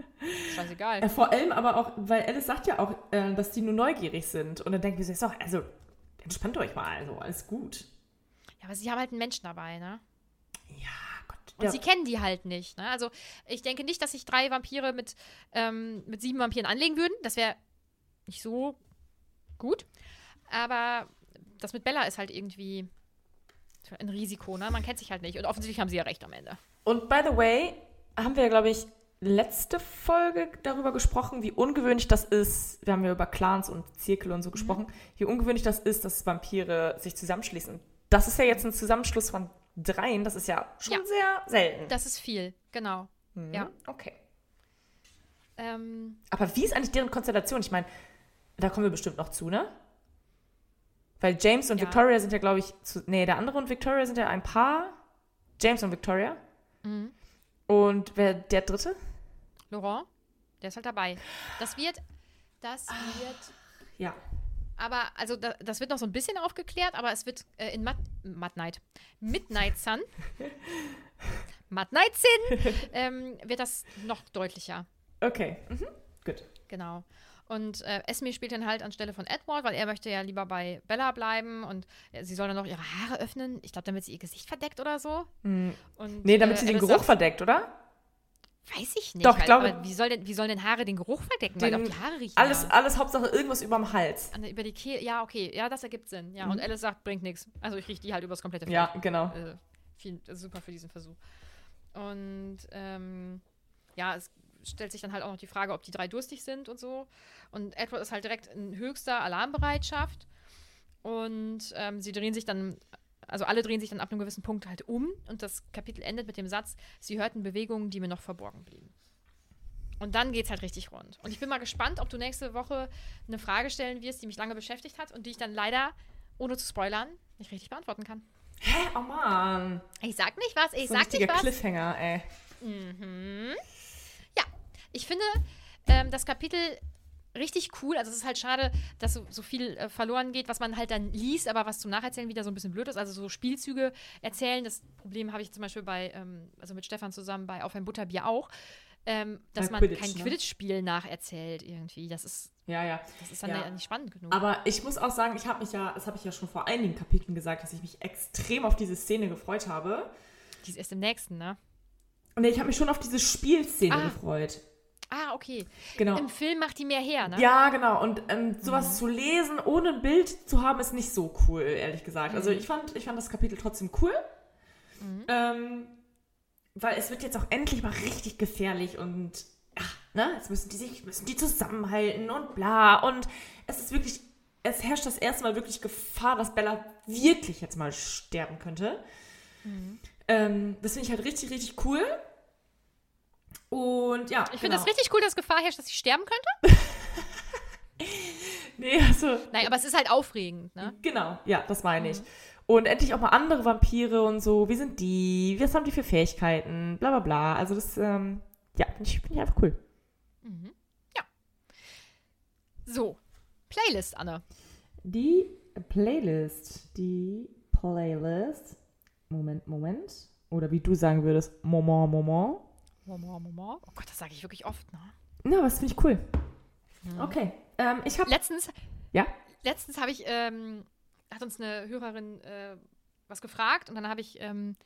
Scheißegal. Äh, vor allem aber auch, weil Alice sagt ja auch, äh, dass die nur neugierig sind. Und dann denken wir so, also entspannt euch mal, also alles gut. Ja, aber sie haben halt einen Menschen dabei, ne? Ja, Gott. Und ja. sie kennen die halt nicht. Ne? Also ich denke nicht, dass sich drei Vampire mit, ähm, mit sieben Vampiren anlegen würden. Das wäre nicht so gut. Aber das mit Bella ist halt irgendwie ein Risiko. Ne? Man kennt sich halt nicht. Und offensichtlich haben sie ja recht am Ende. Und by the way, haben wir, glaube ich, letzte Folge darüber gesprochen, wie ungewöhnlich das ist. Wir haben ja über Clans und Zirkel und so gesprochen, wie ungewöhnlich das ist, dass Vampire sich zusammenschließen. Das ist ja jetzt ein Zusammenschluss von dreien. Das ist ja schon Ja. sehr selten. Das ist viel, genau. Mhm. Ja. Okay. Ähm, Aber wie ist eigentlich deren Konstellation? Ich meine, da kommen wir bestimmt noch zu, ne? Weil James und Ja. Victoria sind ja, glaube ich, zu, nee, der andere und Victoria sind ja ein Paar. James und Victoria. Mhm. Und wer der dritte? Laurent, der ist halt dabei. Das wird, das Ah. wird, Ja. Aber, also da, das wird noch so ein bisschen aufgeklärt, aber es wird äh, in Mud, Mud Night, Midnight Sun, Mud Night Sin, ähm, wird das noch deutlicher. Okay. Mhm. Gut. Genau. Und äh, Esme spielt dann halt anstelle von Edward, weil er möchte ja lieber bei Bella bleiben und äh, sie soll dann noch ihre Haare öffnen. Ich glaube, damit sie ihr Gesicht verdeckt oder so. Und, Nee, damit äh, sie den Geruch sagt, verdeckt, oder? Weiß ich nicht. Doch, weil, glaube- aber wie, soll denn, wie sollen denn Haare den Geruch verdecken? weil Den- doch die Haare riechen. Alles, ja. alles Hauptsache irgendwas überm Hals. An, über die Kehle. Ja, okay. Ja, das ergibt Sinn. Ja, und Alice sagt, bringt nichts. Also ich rieche die halt übers komplette Feld. Ja, genau. Äh, viel, super für diesen Versuch. Und ähm, ja, es stellt sich dann halt auch noch die Frage, ob die drei durstig sind und so. Und Edward ist halt direkt in höchster Alarmbereitschaft. Und ähm, sie drehen sich dann, also alle drehen sich dann ab einem gewissen Punkt halt um. Und das Kapitel endet mit dem Satz, sie hörten Bewegungen, die mir noch verborgen blieben. Und dann geht's halt richtig rund. Und ich bin mal gespannt, ob du nächste Woche eine Frage stellen wirst, die mich lange beschäftigt hat und die ich dann leider, ohne zu spoilern, nicht richtig beantworten kann. Hä? Oh Mann. Ich sag nicht was, ich So ein sag nicht was. Cliffhanger, ey. Ja, ich finde ähm, das Kapitel richtig cool. Also es ist halt schade, dass so, so viel äh, verloren geht, was man halt dann liest, aber was zum Nacherzählen wieder so ein bisschen blöd ist. Also so Spielzüge erzählen. Das Problem habe ich zum Beispiel bei, ähm, also mit Stefan zusammen bei Auf ein Butterbier auch, ähm, dass Bei man Quidditch, kein ne? Quidditch-Spiel nacherzählt irgendwie. Das ist, Ja, ja. das ist dann Ja. ja. nicht spannend genug. Aber ich muss auch sagen, ich habe mich ja, das habe ich ja schon vor einigen Kapiteln gesagt, dass ich mich extrem auf diese Szene gefreut habe. Die ist erst im nächsten, ne? Und ich habe mich schon auf diese Spielszene Ah. gefreut. Ah, okay. Genau. Im Film macht die mehr her, ne? Ja, genau. Und ähm, sowas Mhm. zu lesen, ohne ein Bild zu haben, ist nicht so cool, ehrlich gesagt. Also Mhm. ich fand, ich fand das Kapitel trotzdem cool. Ähm, weil es wird jetzt auch endlich mal richtig gefährlich und ach, ne, jetzt müssen die sich, müssen die zusammenhalten und bla. Und es ist wirklich, es herrscht das erste Mal wirklich Gefahr, dass Bella wirklich jetzt mal sterben könnte. Mhm. Ähm, das finde ich halt richtig, richtig cool. Und ja. Ich finde genau. das richtig cool, dass Gefahr herrscht, dass sie sterben könnte. Nee, also. Nein, aber es ist halt aufregend, ne? Genau, ja, das meine ich. Mhm. Und endlich auch mal andere Vampire und so. Wie sind die? Was haben die für Fähigkeiten? Bla bla bla. Also das, ähm, ja, finde ich, find ich einfach cool. So. Playlist, Anne. Die Playlist. Die Playlist. Moment, Moment. Oder wie du sagen würdest, Moment, Moment. Moment, Moment. Oh Gott, das sage ich wirklich oft, ne? Na, was finde ich cool. Okay. Ähm, ich habe. Letztens, Ja. letztens habe ich, ähm, hat uns eine Hörerin äh, was gefragt und dann habe ich, ähm,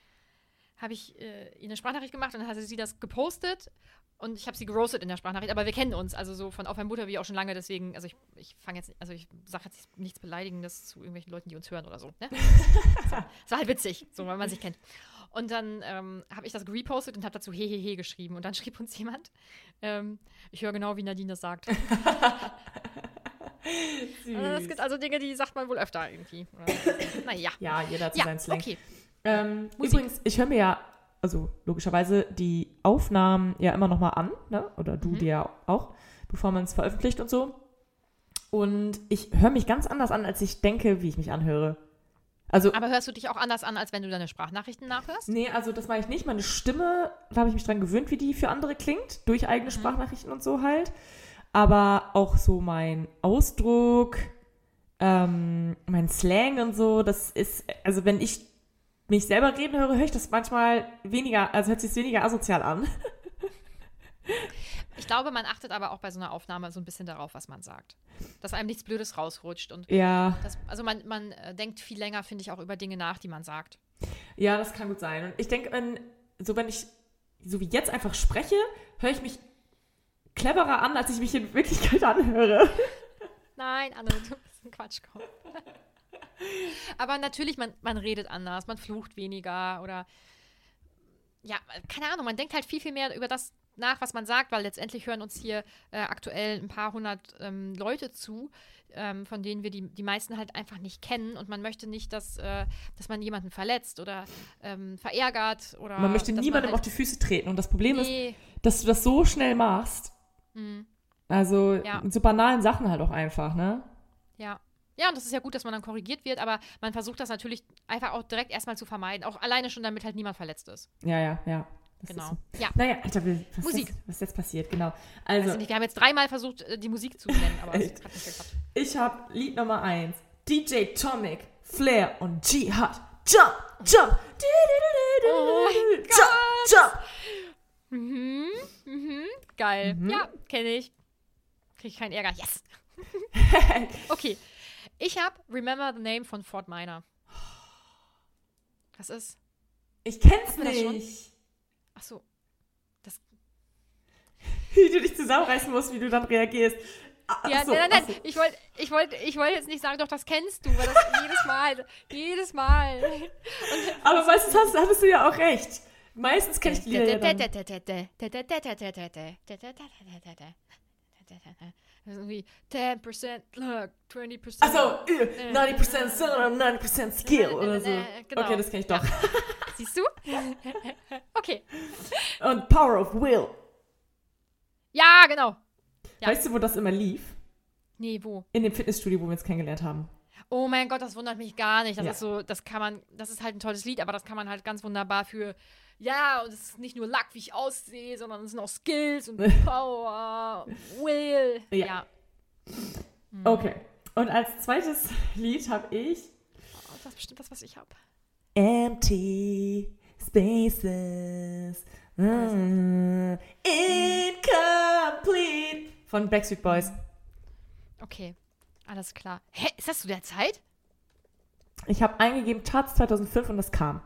habe ich äh, ihr eine Sprachnachricht gemacht und dann hatte sie das gepostet und ich habe sie geroastet in der Sprachnachricht, aber wir kennen uns, also so von Auf ein wie auch schon lange, deswegen, also ich, ich fange jetzt, also ich sage jetzt nichts Beleidigendes zu irgendwelchen Leuten, die uns hören oder so, ne? so, das war halt witzig, so, weil man sich kennt. Und dann ähm, habe ich das repostet und habe dazu hehehe geschrieben. Und dann schrieb uns jemand, ähm, ich höre genau, wie Nadine das sagt. Also es gibt also Dinge, die sagt man wohl öfter irgendwie. Naja. Ja, jeder so Ja, seinen Slang. okay. Ähm, übrigens, ich höre mir ja, also logischerweise, die Aufnahmen ja immer noch mal an, ne? oder du Mhm. dir ja auch, bevor man es veröffentlicht und so. Und ich höre mich ganz anders an, als ich denke, wie ich mich anhöre. Also, Aber hörst du dich auch anders an, als wenn du deine Sprachnachrichten nachhörst? nee, also das mache ich nicht. Meine Stimme, da habe ich mich dran gewöhnt, wie die für andere klingt, durch Mhm. eigene Sprachnachrichten und so halt. Aber auch so mein Ausdruck, ähm, mein Slang und so, das ist, also wenn ich mich selber reden höre, höre ich das manchmal weniger, also hört sich weniger asozial an. Ich glaube, man achtet aber auch bei so einer Aufnahme so ein bisschen darauf, was man sagt. Dass einem nichts Blödes rausrutscht. Und Ja, das, also man, man äh, denkt viel länger, finde ich, auch über Dinge nach, die man sagt. ja, das kann gut sein. Und ich denke, wenn, so wenn ich, so wie jetzt einfach spreche, höre ich mich cleverer an, als ich mich in Wirklichkeit anhöre. Nein, Anne, du bist ein Quatschkopf. Aber natürlich, man, man redet anders, man flucht weniger oder ja, keine Ahnung, man denkt halt viel, viel mehr über das nach, was man sagt, weil letztendlich hören uns hier äh, aktuell ein paar hundert ähm, Leute zu, ähm, von denen wir die, die meisten halt einfach nicht kennen und man möchte nicht, dass, äh, dass man jemanden verletzt oder ähm, verärgert oder Man möchte niemandem halt, auf die Füße treten. Und das Problem ist, nee, dass du das so schnell machst. Mhm. Also Ja. so banalen Sachen halt auch einfach, ne? Ja. Ja, und das ist ja gut, dass man dann korrigiert wird, aber man versucht das natürlich einfach auch direkt erstmal zu vermeiden. Auch alleine schon, damit halt niemand verletzt ist. Ja, ja, ja. Das Genau. So. Ja. Naja, Alter, was Musik. Ist, was ist jetzt passiert? Genau. Also, ich nicht, wir haben jetzt dreimal versucht, äh, die Musik zu nennen, aber es hat nicht geklappt. ich habe Lied Nummer 1. DJ Tomic, Flair und Jihad. Jump, jump. Oh mein jump, jump. Mhm, mhm, geil. Mhm. Ja, kenne ich. Kriege ich keinen Ärger. Yes. okay. Ich habe Remember the Name von Fort Minor. Was ist? Ich kenn's nicht. Ach so. Das, Wie du dich zusammenreißen musst, wie du dann reagierst. Ach ja, so, nein, nein, nein. Ich wollte ich wollt, ich wollt jetzt nicht sagen, doch, das kennst du, weil das jedes Mal, jedes Mal. Aber meistens hast, hattest du ja auch recht. Meistens kenne ich die Lieder ja dann. Das ist irgendwie 10% Luck, 20% Achso, 90% Cylinder, 90% Skill oder so. Genau. Okay, das kenne ich doch. Siehst du? okay. Und Power of Will. Ja, genau. Ja. Weißt du, wo das immer lief? Nee, wo? In dem Fitnessstudio, wo wir uns kennengelernt haben. Oh mein Gott, das wundert mich gar nicht. Das Ja. ist so, das kann man, das ist halt ein tolles Lied, aber das kann man halt ganz wunderbar für, ja, und es ist nicht nur Luck, wie ich aussehe, sondern es sind auch Skills und Power, Will. Ja. Ja. Okay. Und als zweites Lied habe ich Oh, das ist bestimmt das, was ich habe. Empty Spaces. Mm, incomplete. Von Backstreet Boys. Okay, alles klar. Hä, ist das zu der Zeit? Ich habe eingegeben Charts 2005 und das kam.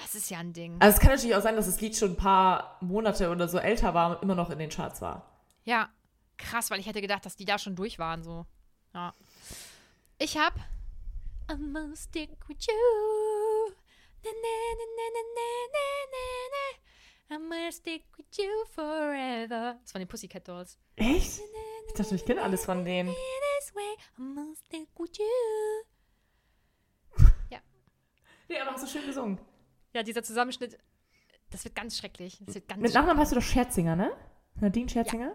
Das ist ja ein Ding. Also es kann natürlich auch sein, dass das Lied schon ein paar Monate oder so älter war und immer noch in den Charts war. Ja, krass, weil ich hätte gedacht, dass die da schon durch waren, so. Ja. Ich hab I'm gonna stick with you. Na, na, na, na, na, na, na, na. I'm gonna stick with you forever. Das waren die Pussycat Dolls. Echt? Ich dachte, ich kenne alles von denen. I'm gonna stick with you. Nee, aber hast du schön gesungen. Ja, dieser Zusammenschnitt, das wird ganz schrecklich. Das wird ganz Mit Nachnamen heißt du doch Scherzinger, ne? Nadine Scherzinger?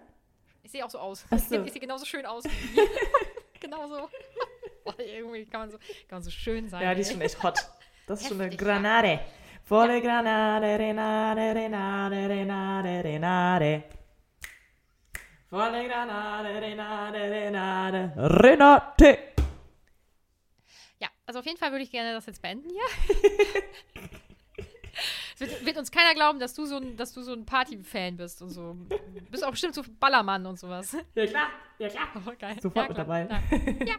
Ich sehe auch so aus. Ich, so. sehe- ich sehe genauso schön aus. wie ihr. genauso. Boah, irgendwie kann man, so, kann man so schön sein. Ja, die ist ey. schon echt hot. Das ist schon eine ja. Granate. Volle Granate, Renate, Renate, Renate, Renate. Volle Granate, Renate, Renate, Renate. Ja, also auf jeden Fall würde ich gerne das jetzt beenden hier. Es wird, wird uns keiner glauben, dass du so ein, dass du so ein Party-Fan bist und so. Du bist auch bestimmt so Ballermann und sowas. Ja klar, ja klar. Oh, geil. Sofort ja, mit klar, dabei. klar. Ja.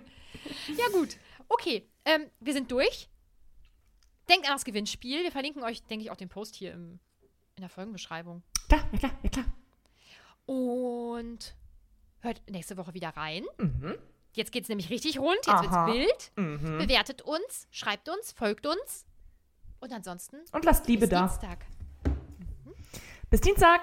ja, gut. Okay, ähm, wir sind durch. Denkt an das Gewinnspiel. Wir verlinken euch, denke ich, auch den Post hier im, in der Folgenbeschreibung. Klar, ja klar, ja klar. Und hört nächste Woche wieder rein. Mhm. Jetzt geht es nämlich richtig rund. Jetzt Aha. wird's wild. Mhm. Bewertet uns, schreibt uns, folgt uns Und ansonsten. Und lasst Liebe bis da. Dienstag. Bis Dienstag.